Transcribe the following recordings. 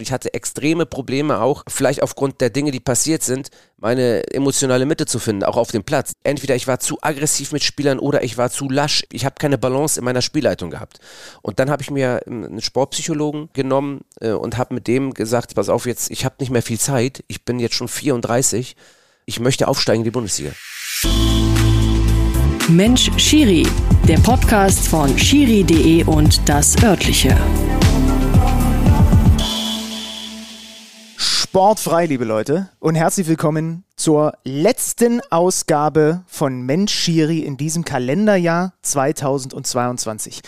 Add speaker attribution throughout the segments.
Speaker 1: Ich hatte extreme Probleme auch, vielleicht aufgrund der Dinge, die passiert sind, meine emotionale Mitte zu finden, auch auf dem Platz. Entweder ich war zu aggressiv mit Spielern oder ich war zu lasch. Ich habe keine Balance in meiner Spielleitung gehabt. Und dann habe ich mir einen Sportpsychologen genommen äh, und habe mit dem gesagt, pass auf jetzt, ich habe nicht mehr viel Zeit. Ich bin jetzt schon 34. Ich möchte aufsteigen in die Bundesliga.
Speaker 2: Mensch Schiri, der Podcast von schiri.de und das örtliche.
Speaker 3: Sportfrei, liebe Leute, und herzlich willkommen zur letzten Ausgabe von Mensch Schiri in diesem Kalenderjahr 2022.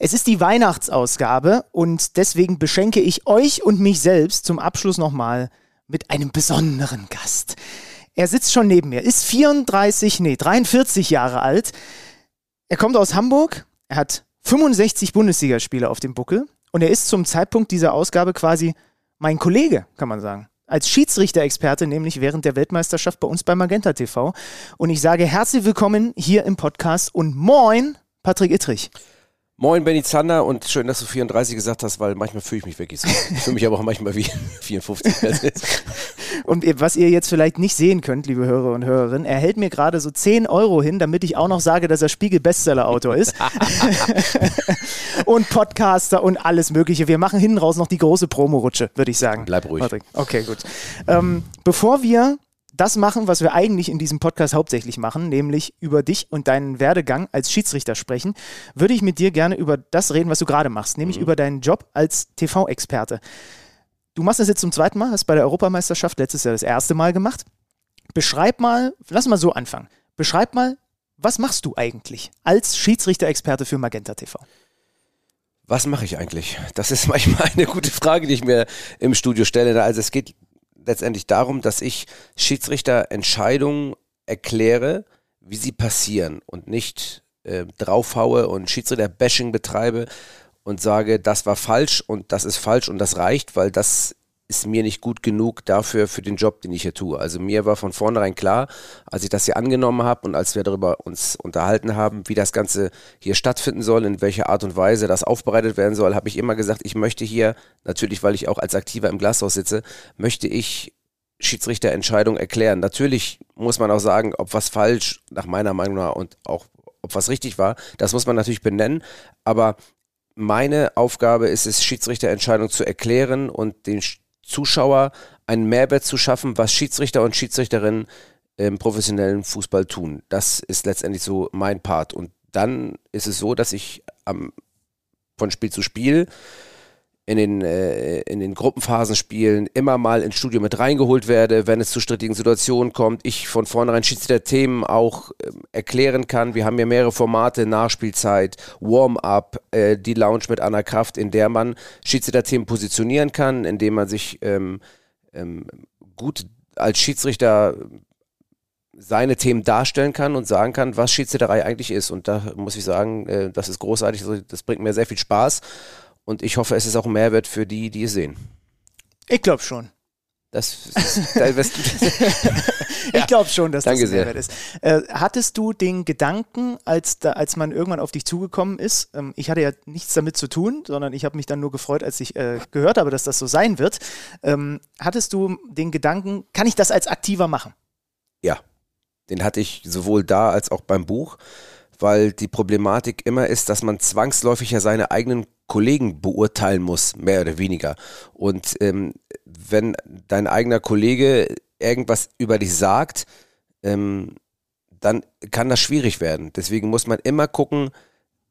Speaker 3: Es ist die Weihnachtsausgabe und deswegen beschenke ich euch und mich selbst zum Abschluss nochmal mit einem besonderen Gast. Er sitzt schon neben mir, ist 34, nee, 43 Jahre alt. Er kommt aus Hamburg, er hat 65 Bundesligaspiele auf dem Buckel und er ist zum Zeitpunkt dieser Ausgabe quasi mein Kollege, kann man sagen. Als Schiedsrichter-Experte, nämlich während der Weltmeisterschaft bei uns bei Magenta TV. Und ich sage herzlich willkommen hier im Podcast und moin, Patrick Ittrich.
Speaker 1: Moin Benny Zander und schön, dass du 34 gesagt hast, weil manchmal fühle ich mich wirklich so. Ich fühle mich aber auch manchmal wie 54.
Speaker 3: und was ihr jetzt vielleicht nicht sehen könnt, liebe Hörer und Hörerinnen, er hält mir gerade so 10 Euro hin, damit ich auch noch sage, dass er Spiegel-Bestseller-Autor ist. und Podcaster und alles Mögliche. Wir machen hinten raus noch die große Promo-Rutsche, würde ich sagen.
Speaker 1: Bleib ruhig.
Speaker 3: Okay, gut. Ähm, bevor wir das machen, was wir eigentlich in diesem Podcast hauptsächlich machen, nämlich über dich und deinen Werdegang als Schiedsrichter sprechen, würde ich mit dir gerne über das reden, was du gerade machst, nämlich mhm. über deinen Job als TV-Experte. Du machst das jetzt zum zweiten Mal, hast bei der Europameisterschaft letztes Jahr das erste Mal gemacht. Beschreib mal, lass mal so anfangen. Beschreib mal, was machst du eigentlich als Schiedsrichter-Experte für Magenta TV?
Speaker 1: Was mache ich eigentlich? Das ist manchmal eine gute Frage, die ich mir im Studio stelle. Also es geht letztendlich darum, dass ich Schiedsrichter Entscheidungen erkläre, wie sie passieren und nicht äh, draufhaue und Schiedsrichter-Bashing betreibe und sage, das war falsch und das ist falsch und das reicht, weil das ist mir nicht gut genug dafür, für den Job, den ich hier tue. Also mir war von vornherein klar, als ich das hier angenommen habe und als wir darüber uns unterhalten haben, wie das Ganze hier stattfinden soll, in welcher Art und Weise das aufbereitet werden soll, habe ich immer gesagt, ich möchte hier, natürlich, weil ich auch als Aktiver im Glashaus sitze, möchte ich Schiedsrichterentscheidung erklären. Natürlich muss man auch sagen, ob was falsch, nach meiner Meinung nach, und auch ob was richtig war, das muss man natürlich benennen, aber meine Aufgabe ist es, Schiedsrichterentscheidung zu erklären und den Zuschauer einen Mehrwert zu schaffen, was Schiedsrichter und Schiedsrichterinnen im professionellen Fußball tun. Das ist letztendlich so mein Part. Und dann ist es so, dass ich am, von Spiel zu Spiel in den, äh, in den Gruppenphasenspielen immer mal ins Studio mit reingeholt werde, wenn es zu strittigen Situationen kommt, ich von vornherein Schiedsrichter-Themen auch äh, erklären kann. Wir haben ja mehrere Formate, Nachspielzeit, Warm-up, äh, die Lounge mit Anna Kraft, in der man Schiedsrichter-Themen positionieren kann, indem man sich ähm, ähm, gut als Schiedsrichter seine Themen darstellen kann und sagen kann, was Schiedsrichterei eigentlich ist. Und da muss ich sagen, äh, das ist großartig, das bringt mir sehr viel Spaß. Und ich hoffe, es ist auch ein Mehrwert für die, die es sehen.
Speaker 3: Ich glaube schon.
Speaker 1: Das, ist, da
Speaker 3: ich glaube schon, dass Danke das ein Mehrwert ist. Äh, hattest du den Gedanken, als, da, als man irgendwann auf dich zugekommen ist, ähm, ich hatte ja nichts damit zu tun, sondern ich habe mich dann nur gefreut, als ich äh, gehört habe, dass das so sein wird. Ähm, hattest du den Gedanken, kann ich das als aktiver machen?
Speaker 1: Ja, den hatte ich sowohl da als auch beim Buch, weil die Problematik immer ist, dass man zwangsläufig ja seine eigenen Kollegen beurteilen muss, mehr oder weniger. Und ähm, wenn dein eigener Kollege irgendwas über dich sagt, ähm, dann kann das schwierig werden. Deswegen muss man immer gucken,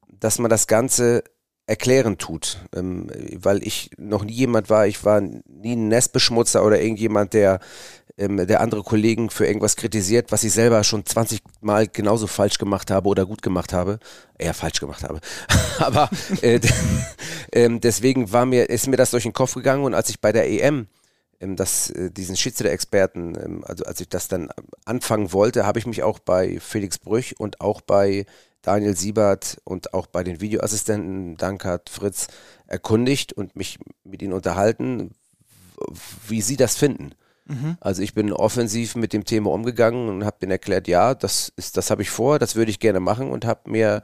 Speaker 1: dass man das Ganze erklären tut. Ähm, weil ich noch nie jemand war, ich war nie ein Nestbeschmutzer oder irgendjemand, der ähm, der andere Kollegen für irgendwas kritisiert, was ich selber schon 20 Mal genauso falsch gemacht habe oder gut gemacht habe. Eher falsch gemacht habe. Aber äh, äh, deswegen war mir, ist mir das durch den Kopf gegangen und als ich bei der EM ähm, das, äh, diesen Schiedsrichter-Experten, ähm, also als ich das dann anfangen wollte, habe ich mich auch bei Felix Brüch und auch bei Daniel Siebert und auch bei den Videoassistenten Dankert Fritz erkundigt und mich mit ihnen unterhalten, wie sie das finden. Mhm. Also ich bin offensiv mit dem Thema umgegangen und habe denen erklärt, ja, das ist, das habe ich vor, das würde ich gerne machen und habe mir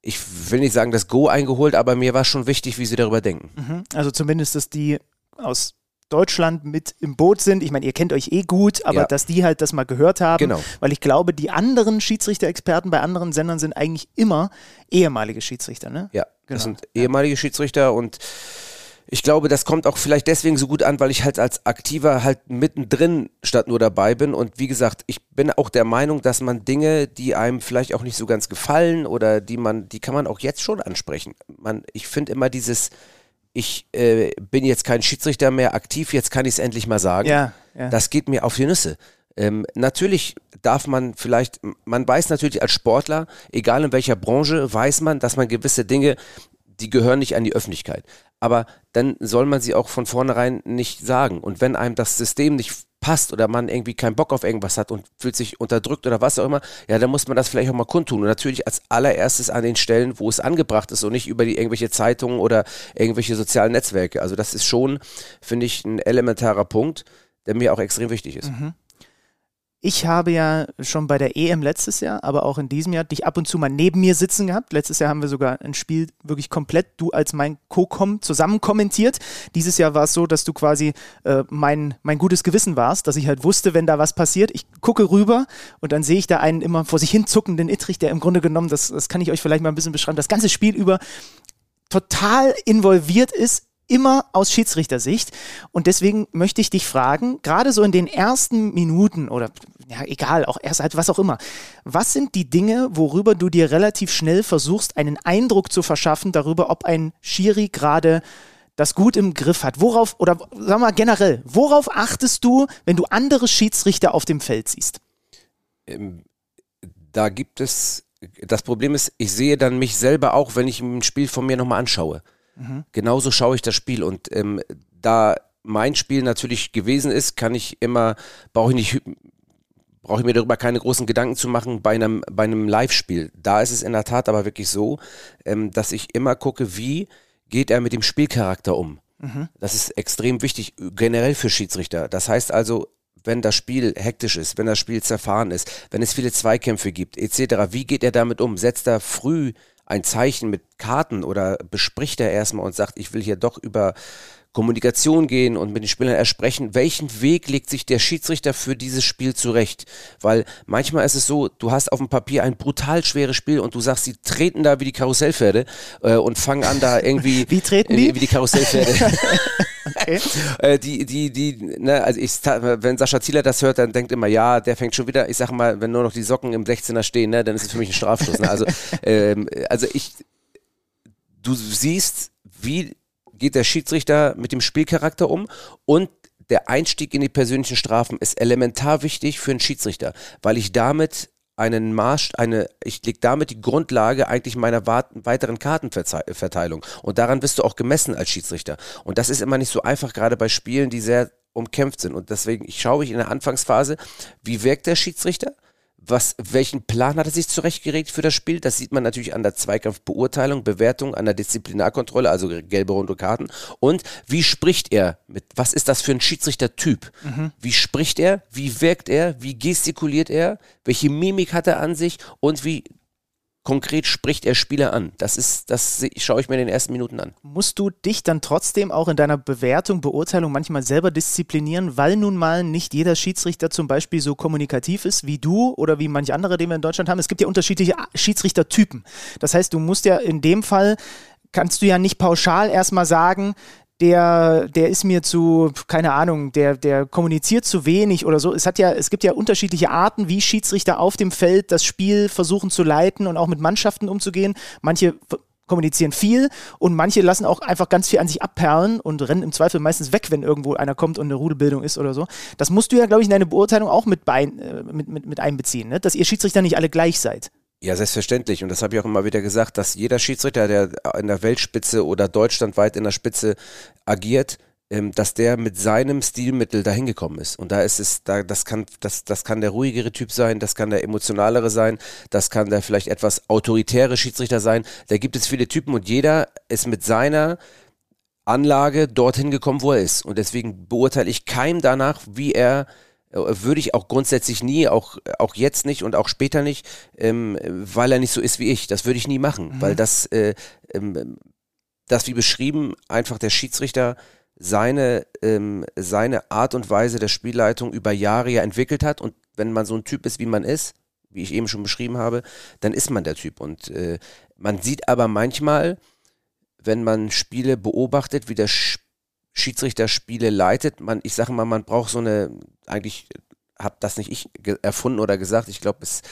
Speaker 1: ich will nicht sagen, das Go eingeholt, aber mir war schon wichtig, wie sie darüber denken.
Speaker 3: Mhm. Also zumindest, dass die aus Deutschland mit im Boot sind. Ich meine, ihr kennt euch eh gut, aber
Speaker 1: Ja.
Speaker 3: dass die halt das mal gehört haben.
Speaker 1: Genau.
Speaker 3: Weil ich glaube, die anderen Schiedsrichter-Experten bei anderen Sendern sind eigentlich immer ehemalige Schiedsrichter, ne?
Speaker 1: Ja,
Speaker 3: Genau.
Speaker 1: das sind ehemalige Schiedsrichter und ich glaube, das kommt auch vielleicht deswegen so gut an, weil ich halt als Aktiver halt mittendrin statt nur dabei bin. Und wie gesagt, ich bin auch der Meinung, dass man Dinge, die einem vielleicht auch nicht so ganz gefallen oder die man, die kann man auch jetzt schon ansprechen. Man, ich finde immer dieses, ich äh, bin jetzt kein Schiedsrichter mehr aktiv, jetzt kann ich es endlich mal sagen.
Speaker 3: Ja, ja.
Speaker 1: Das geht mir auf die Nüsse. Ähm, natürlich darf man vielleicht, man weiß natürlich als Sportler, egal in welcher Branche, weiß man, dass man gewisse Dinge, die gehören nicht an die Öffentlichkeit. Aber dann soll man sie auch von vornherein nicht sagen. Und wenn einem das System nicht passt oder man irgendwie keinen Bock auf irgendwas hat und fühlt sich unterdrückt oder was auch immer, ja, dann muss man das vielleicht auch mal kundtun. Und natürlich als allererstes an den Stellen, wo es angebracht ist und nicht über die irgendwelche Zeitungen oder irgendwelche sozialen Netzwerke. Also das ist schon, finde ich, ein elementarer Punkt, der mir auch extrem wichtig ist.
Speaker 3: Ich habe ja schon bei der EM letztes Jahr, aber auch in diesem Jahr dich ab und zu mal neben mir sitzen gehabt. Letztes Jahr haben wir sogar ein Spiel wirklich komplett, du als mein Co-Com zusammen kommentiert. Dieses Jahr war es so, dass du quasi äh, mein, mein gutes Gewissen warst, dass ich halt wusste, wenn da was passiert. Ich gucke rüber und dann sehe ich da einen immer vor sich hin zuckenden Ittrich, der im Grunde genommen, das, das kann ich euch vielleicht mal ein bisschen beschreiben, das ganze Spiel über total involviert ist, immer aus Schiedsrichtersicht. Und deswegen möchte ich dich fragen, gerade so in den ersten Minuten oder ja, egal, auch erst halt was auch immer, was sind die Dinge, worüber du dir relativ schnell versuchst, einen Eindruck zu verschaffen darüber, ob ein Schiri gerade das gut im Griff hat? Worauf, oder sagen wir mal generell, worauf achtest du, wenn du andere Schiedsrichter auf dem Feld siehst?
Speaker 1: ähm, da gibt es, das Problem ist, ich sehe dann mich selber auch, wenn ich ein Spiel von mir nochmal anschaue. Genauso schaue ich das Spiel und ähm, da mein Spiel natürlich gewesen ist, kann ich immer, brauche ich nicht, brauche ich mir darüber keine großen Gedanken zu machen bei einem, bei einem Live-Spiel. Da ist es in der Tat aber wirklich so, ähm, dass ich immer gucke, wie geht er mit dem Spielcharakter um. Das ist extrem wichtig, generell für Schiedsrichter. Das heißt also, wenn das Spiel hektisch ist, wenn das Spiel zerfahren ist, wenn es viele Zweikämpfe gibt, etc., wie geht er damit um? Setzt er früh ein Zeichen mit Karten oder bespricht er erstmal und sagt, ich will hier doch über Kommunikation gehen und mit den Spielern ersprechen, welchen Weg legt sich der Schiedsrichter für dieses Spiel zurecht? Weil manchmal ist es so, du hast auf dem Papier ein brutal schweres Spiel und du sagst, sie treten da wie die Karussellpferde äh, und fangen an da irgendwie
Speaker 3: Wie treten die?
Speaker 1: Wie die Karussellpferde.
Speaker 3: Okay.
Speaker 1: Äh, die, die, die, ne, also ich, wenn Sascha Zieler das hört, dann denkt immer, ja, der fängt schon wieder, ich sag mal, wenn nur noch die Socken im 16er stehen, ne, dann ist es für mich ein Strafstoß. Ne? Also, ähm, also ich, du siehst, wie geht der Schiedsrichter mit dem Spielcharakter um und der Einstieg in die persönlichen Strafen ist elementar wichtig für einen Schiedsrichter, weil ich damit einen Marsch, eine, ich leg damit die Grundlage eigentlich meiner weiteren Kartenverteilung. Und daran wirst du auch gemessen als Schiedsrichter. Und das ist immer nicht so einfach, gerade bei Spielen, die sehr umkämpft sind. Und deswegen ich schaue ich in der Anfangsphase, wie wirkt der Schiedsrichter? Was, welchen Plan hat er sich zurechtgelegt für das Spiel? Das sieht man natürlich an der Zweikampfbeurteilung, Bewertung, an der Disziplinarkontrolle, also gelbe rote Karten. Und wie spricht er mit, was ist das für ein Schiedsrichtertyp? Wie spricht er? Wie wirkt er? Wie gestikuliert er? Welche Mimik hat er an sich? Und wie konkret spricht er Spieler an? Das ist, das schaue ich mir in den ersten Minuten an.
Speaker 3: Musst du dich dann trotzdem auch in deiner Bewertung, Beurteilung manchmal selber disziplinieren, weil nun mal nicht jeder Schiedsrichter zum Beispiel so kommunikativ ist wie du oder wie manche andere, den wir in Deutschland haben? Es gibt ja unterschiedliche Schiedsrichtertypen. Das heißt, du musst ja in dem Fall, kannst du ja nicht pauschal erstmal sagen, der, der ist mir zu, keine Ahnung, der, der kommuniziert zu wenig oder so. Es hat ja, es gibt ja unterschiedliche Arten, wie Schiedsrichter auf dem Feld das Spiel versuchen zu leiten und auch mit Mannschaften umzugehen. Manche kommunizieren viel und manche lassen auch einfach ganz viel an sich abperlen und rennen im Zweifel meistens weg, wenn irgendwo einer kommt und eine Rudelbildung ist oder so. Das musst du ja, glaube ich, in deine Beurteilung auch mit, bein, äh, mit, mit, mit einbeziehen, ne? dass ihr Schiedsrichter nicht alle gleich seid.
Speaker 1: Ja, selbstverständlich. Und das habe ich auch immer wieder gesagt, dass jeder Schiedsrichter, der in der Weltspitze oder deutschlandweit in der Spitze agiert, ähm, dass der mit seinem Stilmittel dahin gekommen ist. Und da ist es, da, das kann, das, das kann der ruhigere Typ sein, das kann der emotionalere sein, das kann der vielleicht etwas autoritäre Schiedsrichter sein. Da gibt es viele Typen und jeder ist mit seiner Anlage dorthin gekommen, wo er ist. Und deswegen beurteile ich keinem danach, wie er würde ich auch grundsätzlich nie, auch, auch jetzt nicht und auch später nicht, ähm, weil er nicht so ist wie ich. Das würde ich nie machen, weil das, äh, ähm, das wie beschrieben, einfach der Schiedsrichter seine, ähm, seine Art und Weise der Spielleitung über Jahre ja entwickelt hat. Und wenn man so ein Typ ist, wie man ist, wie ich eben schon beschrieben habe, dann ist man der Typ. Und äh, man sieht aber manchmal, wenn man Spiele beobachtet, wie der Schiedsrichter Spiele leitet, man, ich sage mal, man braucht so eine, eigentlich habe das nicht ich erfunden oder gesagt, ich glaube, es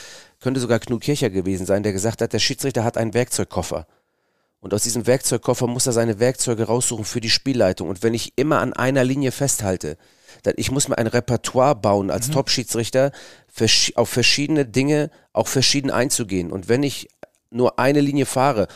Speaker 1: könnte sogar Knut Kircher gewesen sein, der gesagt hat, der Schiedsrichter hat einen Werkzeugkoffer. Und aus diesem Werkzeugkoffer muss er seine Werkzeuge raussuchen für die Spielleitung. Und wenn ich immer an einer Linie festhalte, dann ich muss mir ein Repertoire bauen als mhm. Top-Schiedsrichter, auf verschiedene Dinge auch verschieden einzugehen. Und wenn ich nur eine Linie fahre,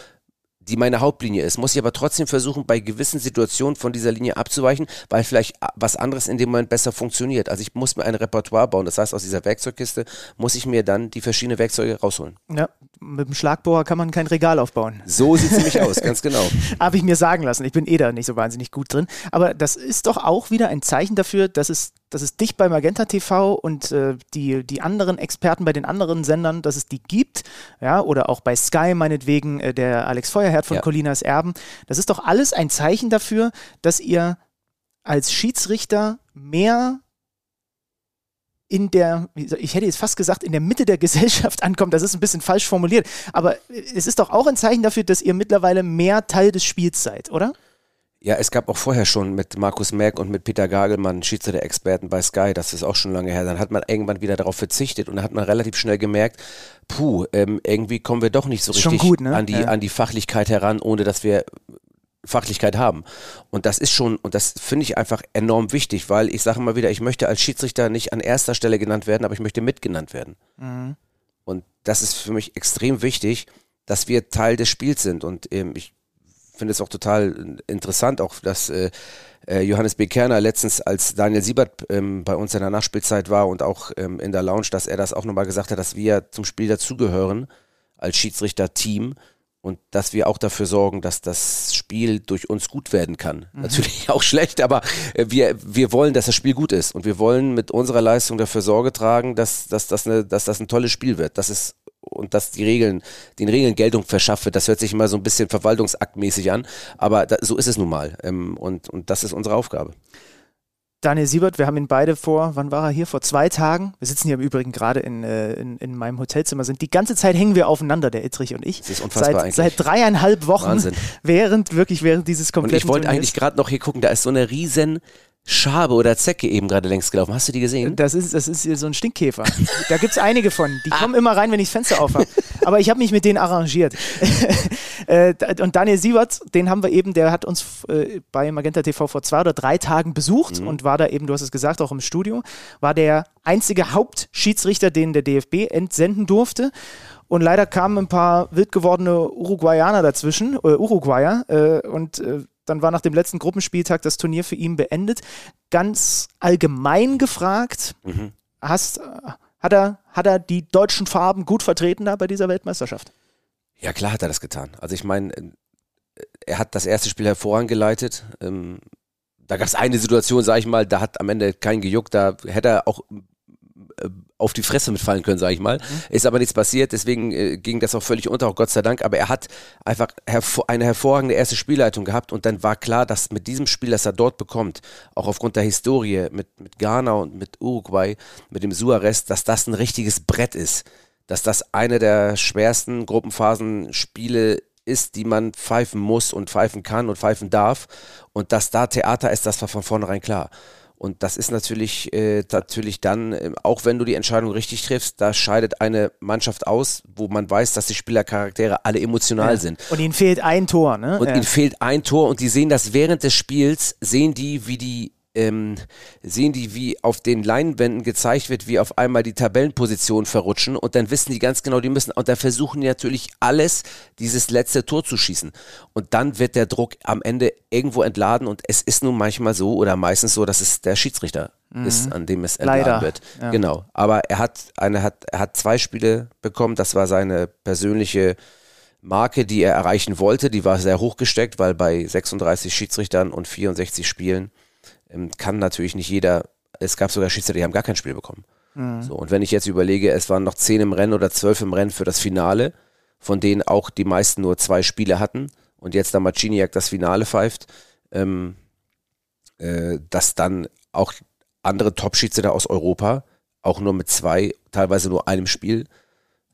Speaker 1: die meine Hauptlinie ist, muss ich aber trotzdem versuchen, bei gewissen Situationen von dieser Linie abzuweichen, weil vielleicht was anderes in dem Moment besser funktioniert. Also ich muss mir ein Repertoire bauen. Das heißt, aus dieser Werkzeugkiste muss ich mir dann die verschiedenen Werkzeuge rausholen.
Speaker 3: Ja, mit dem Schlagbohrer kann man kein Regal aufbauen.
Speaker 1: So sieht es nämlich aus, ganz genau.
Speaker 3: Habe ich mir sagen lassen. Ich bin eh da nicht so wahnsinnig gut drin. Aber das ist doch auch wieder ein Zeichen dafür, dass es dass es dich bei Magenta TV und äh, die, die anderen Experten bei den anderen Sendern, dass es die gibt, ja, oder auch bei Sky meinetwegen äh, der Alex Feuerherd von ja. Colinas Erben. Das ist doch alles ein Zeichen dafür, dass ihr als Schiedsrichter mehr in der, ich hätte jetzt fast gesagt, in der Mitte der Gesellschaft ankommt. Das ist ein bisschen falsch formuliert. Aber es ist doch auch ein Zeichen dafür, dass ihr mittlerweile mehr Teil des Spiels seid, oder?
Speaker 1: Ja, es gab auch vorher schon mit Markus Merck und mit Peter Gagelmann Schiedsrichter-Experten bei Sky, das ist auch schon lange her. Dann hat man irgendwann wieder darauf verzichtet und dann hat man relativ schnell gemerkt, puh, ähm, irgendwie kommen wir doch nicht so richtig
Speaker 3: gut, ne?
Speaker 1: an, die, ja. an die Fachlichkeit heran, ohne dass wir Fachlichkeit haben. Und das ist schon, und das finde ich einfach enorm wichtig, weil ich sage mal wieder, ich möchte als Schiedsrichter nicht an erster Stelle genannt werden, aber ich möchte mitgenannt werden. Mhm. Und das ist für mich extrem wichtig, dass wir Teil des Spiels sind. Und ähm, ich finde es auch total interessant, auch dass äh, äh, Johannes B. Kerner letztens, als Daniel Siebert ähm, bei uns in der Nachspielzeit war und auch ähm, in der Lounge, dass er das auch nochmal gesagt hat, dass wir zum Spiel dazugehören als Schiedsrichter-Team und dass wir auch dafür sorgen, dass das Spiel durch uns gut werden kann. Mhm. Natürlich auch schlecht, aber äh, wir, wir wollen, dass das Spiel gut ist und wir wollen mit unserer Leistung dafür Sorge tragen, dass, dass, dass, eine, dass das ein tolles Spiel wird. Das ist und dass die Regeln, den Regeln Geltung verschaffe. Das hört sich immer so ein bisschen verwaltungsaktmäßig an, aber da, so ist es nun mal. Ähm, und, und das ist unsere Aufgabe.
Speaker 3: Daniel Siebert, wir haben ihn beide vor, wann war er hier? Vor zwei Tagen. Wir sitzen hier im Übrigen gerade in, äh, in, in meinem Hotelzimmer, sind die ganze Zeit hängen wir aufeinander, der Ittrich und ich.
Speaker 1: Das ist unfassbar
Speaker 3: seit,
Speaker 1: eigentlich.
Speaker 3: Seit dreieinhalb Wochen.
Speaker 1: Wahnsinn.
Speaker 3: Während, wirklich während dieses kompletten
Speaker 1: Und ich wollte eigentlich gerade noch hier gucken, da ist so eine riesen Schabe oder Zecke eben gerade längs gelaufen. Hast du die gesehen?
Speaker 3: Das ist, das ist so ein Stinkkäfer. da gibt es einige von. Die kommen immer rein, wenn ich das Fenster aufhabe. Aber ich habe mich mit denen arrangiert. Äh, und Daniel Siebert, den haben wir eben, der hat uns äh, bei Magenta TV vor zwei oder drei Tagen besucht mhm. und war da eben, du hast es gesagt, auch im Studio, war der einzige Hauptschiedsrichter, den der DFB entsenden durfte. Und leider kamen ein paar wild gewordene Uruguayaner dazwischen, äh, Uruguayer, äh, und äh, dann war nach dem letzten Gruppenspieltag das Turnier für ihn beendet. Ganz allgemein gefragt, mhm. hast, hat, er, hat er die deutschen Farben gut vertreten da bei dieser Weltmeisterschaft?
Speaker 1: Ja, klar hat er das getan. Also ich meine, er hat das erste Spiel hervorragend geleitet. Ähm, da gab es eine Situation, sage ich mal, da hat am Ende kein gejuckt, da hätte er auch äh, auf die Fresse mitfallen können, sage ich mal. Mhm. Ist aber nichts passiert, deswegen äh, ging das auch völlig unter, auch Gott sei Dank. Aber er hat einfach hervor eine hervorragende erste Spielleitung gehabt und dann war klar, dass mit diesem Spiel, das er dort bekommt, auch aufgrund der Historie mit, mit Ghana und mit Uruguay, mit dem Suarez, dass das ein richtiges Brett ist. Dass das eine der schwersten Gruppenphasenspiele ist, die man pfeifen muss und pfeifen kann und pfeifen darf. Und dass da Theater ist, das war von vornherein klar. Und das ist natürlich, äh, natürlich dann, äh, auch wenn du die Entscheidung richtig triffst, da scheidet eine Mannschaft aus, wo man weiß, dass die Spielercharaktere alle emotional ja. sind.
Speaker 3: Und ihnen fehlt ein Tor, ne?
Speaker 1: Und ja. ihnen fehlt ein Tor und die sehen das während des Spiels, sehen die, wie die ähm, sehen die, wie auf den Leinwänden gezeigt wird, wie auf einmal die Tabellenpositionen verrutschen und dann wissen die ganz genau, die müssen, und da versuchen die natürlich alles, dieses letzte Tor zu schießen. Und dann wird der Druck am Ende irgendwo entladen und es ist nun manchmal so oder meistens so, dass es der Schiedsrichter mhm. ist, an dem es entladen Leider. wird. Ja. Genau. Aber er hat eine, hat, er hat zwei Spiele bekommen, das war seine persönliche Marke, die er erreichen wollte, die war sehr hoch gesteckt, weil bei 36 Schiedsrichtern und 64 Spielen kann natürlich nicht jeder, es gab sogar Schiedsrichter, die haben gar kein Spiel bekommen. Mhm. So, und wenn ich jetzt überlege, es waren noch zehn im Rennen oder zwölf im Rennen für das Finale, von denen auch die meisten nur zwei Spiele hatten und jetzt da Marciniak das Finale pfeift, ähm, äh, dass dann auch andere Top-Schiedsrichter aus Europa auch nur mit zwei, teilweise nur einem Spiel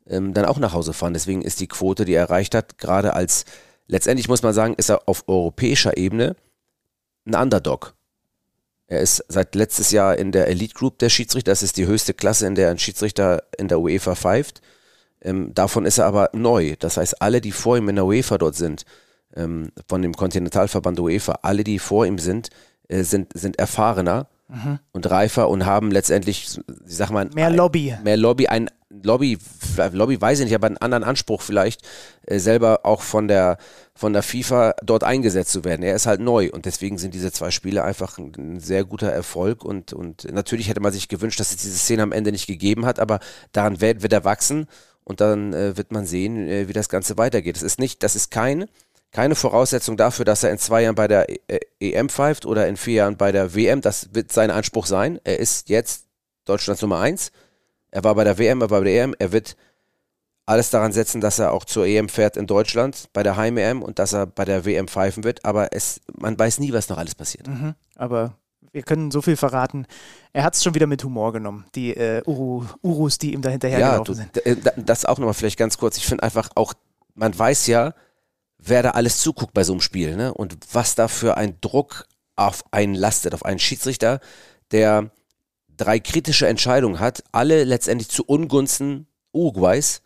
Speaker 1: ähm, dann auch nach Hause fahren. Deswegen ist die Quote, die er erreicht hat, gerade als, letztendlich muss man sagen, ist er auf europäischer Ebene ein Underdog. Er ist seit letztes Jahr in der Elite Group der Schiedsrichter. Das ist die höchste Klasse, in der ein Schiedsrichter in der UEFA pfeift. Ähm, davon ist er aber neu. Das heißt, alle, die vor ihm in der UEFA dort sind, ähm, von dem Kontinentalverband UEFA, alle, die vor ihm sind, äh, sind, sind erfahrener mhm. und reifer und haben letztendlich, ich sag mal,
Speaker 3: mehr Lobby.
Speaker 1: Mehr Lobby, ein Lobby, Lobby weiß ich nicht, aber einen anderen Anspruch vielleicht, äh, selber auch von der, von der FIFA dort eingesetzt zu werden. Er ist halt neu und deswegen sind diese zwei Spiele einfach ein, ein sehr guter Erfolg und, und natürlich hätte man sich gewünscht, dass es diese Szene am Ende nicht gegeben hat, aber daran wird, wird er wachsen und dann äh, wird man sehen, äh, wie das Ganze weitergeht. Es ist nicht, das ist kein, keine Voraussetzung dafür, dass er in zwei Jahren bei der EM e pfeift oder in vier Jahren bei der WM. Das wird sein Anspruch sein. Er ist jetzt Deutschlands Nummer eins er war bei der WM, er war bei der EM, er wird alles daran setzen, dass er auch zur EM fährt in Deutschland, bei der Heim-EM und dass er bei der WM pfeifen wird. Aber es, man weiß nie, was noch alles passiert.
Speaker 3: Mhm, aber wir können so viel verraten. Er hat es schon wieder mit Humor genommen, die äh, Uru, Urus, die ihm da hinterhergelaufen ja, sind.
Speaker 1: Äh, das auch nochmal vielleicht ganz kurz. Ich finde einfach auch, man weiß ja, wer da alles zuguckt bei so einem Spiel ne? und was da für ein Druck auf einen lastet, auf einen Schiedsrichter, der drei kritische Entscheidungen hat, alle letztendlich zu Ungunsten Uruguays.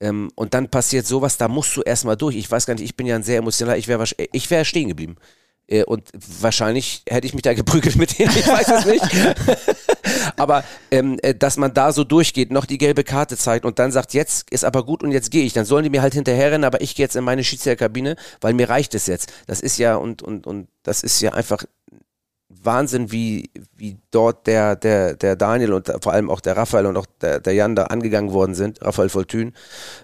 Speaker 1: Ähm, und dann passiert sowas, da musst du erstmal durch. Ich weiß gar nicht, ich bin ja ein sehr emotionaler, ich wäre ich wär stehen geblieben. Äh, und wahrscheinlich hätte ich mich da geprügelt mit denen, ich weiß es nicht. aber ähm, äh, dass man da so durchgeht, noch die gelbe Karte zeigt und dann sagt, jetzt ist aber gut und jetzt gehe ich, dann sollen die mir halt hinterherrennen, aber ich gehe jetzt in meine Schiedsrichterkabine, weil mir reicht es jetzt. Das ist ja und und und das ist ja einfach Wahnsinn, wie, wie dort der, der, der Daniel und vor allem auch der Raphael und auch der, der Jan da angegangen worden sind. Raphael Voltün,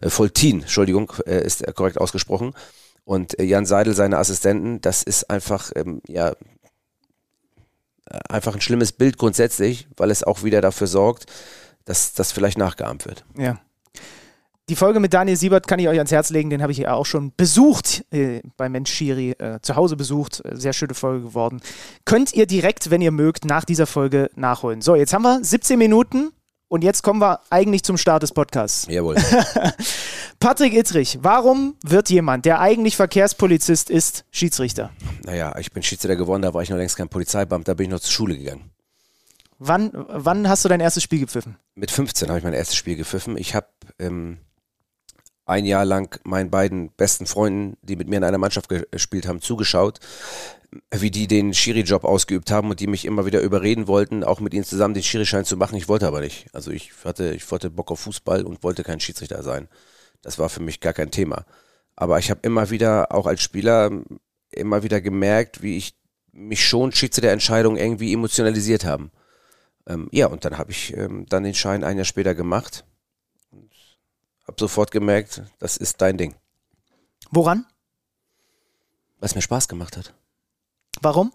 Speaker 1: äh, Voltin, Entschuldigung, äh, ist korrekt ausgesprochen. Und äh, Jan Seidel, seine Assistenten, das ist einfach, ähm, ja, einfach ein schlimmes Bild grundsätzlich, weil es auch wieder dafür sorgt, dass das vielleicht nachgeahmt wird.
Speaker 3: Ja. Die Folge mit Daniel Siebert kann ich euch ans Herz legen, den habe ich ja auch schon besucht äh, bei Mensch Schiri, äh, zu Hause besucht. Äh, sehr schöne Folge geworden. Könnt ihr direkt, wenn ihr mögt, nach dieser Folge nachholen. So, jetzt haben wir 17 Minuten und jetzt kommen wir eigentlich zum Start des Podcasts.
Speaker 1: Jawohl.
Speaker 3: Patrick Ittrich, warum wird jemand, der eigentlich Verkehrspolizist ist, Schiedsrichter?
Speaker 1: Naja, ich bin Schiedsrichter geworden, da war ich noch längst kein Polizeibeamter, da bin ich noch zur Schule gegangen.
Speaker 3: Wann, wann hast du dein erstes Spiel gepfiffen?
Speaker 1: Mit 15 habe ich mein erstes Spiel gepfiffen. Ich habe ähm, ein Jahr lang meinen beiden besten Freunden, die mit mir in einer Mannschaft gespielt haben, zugeschaut, wie die den Schiri-Job ausgeübt haben und die mich immer wieder überreden wollten, auch mit ihnen zusammen den Schiri-Schein zu machen. Ich wollte aber nicht. Also ich hatte, ich hatte Bock auf Fußball und wollte kein Schiedsrichter sein. Das war für mich gar kein Thema. Aber ich habe immer wieder, auch als Spieler, immer wieder gemerkt, wie ich mich schon Schiedsrichterentscheidungen irgendwie emotionalisiert haben. Ähm, ja, und dann habe ich ähm, dann den Schein ein Jahr später gemacht habe sofort gemerkt, das ist dein Ding.
Speaker 3: Woran?
Speaker 1: Was mir Spaß gemacht hat.
Speaker 3: Warum?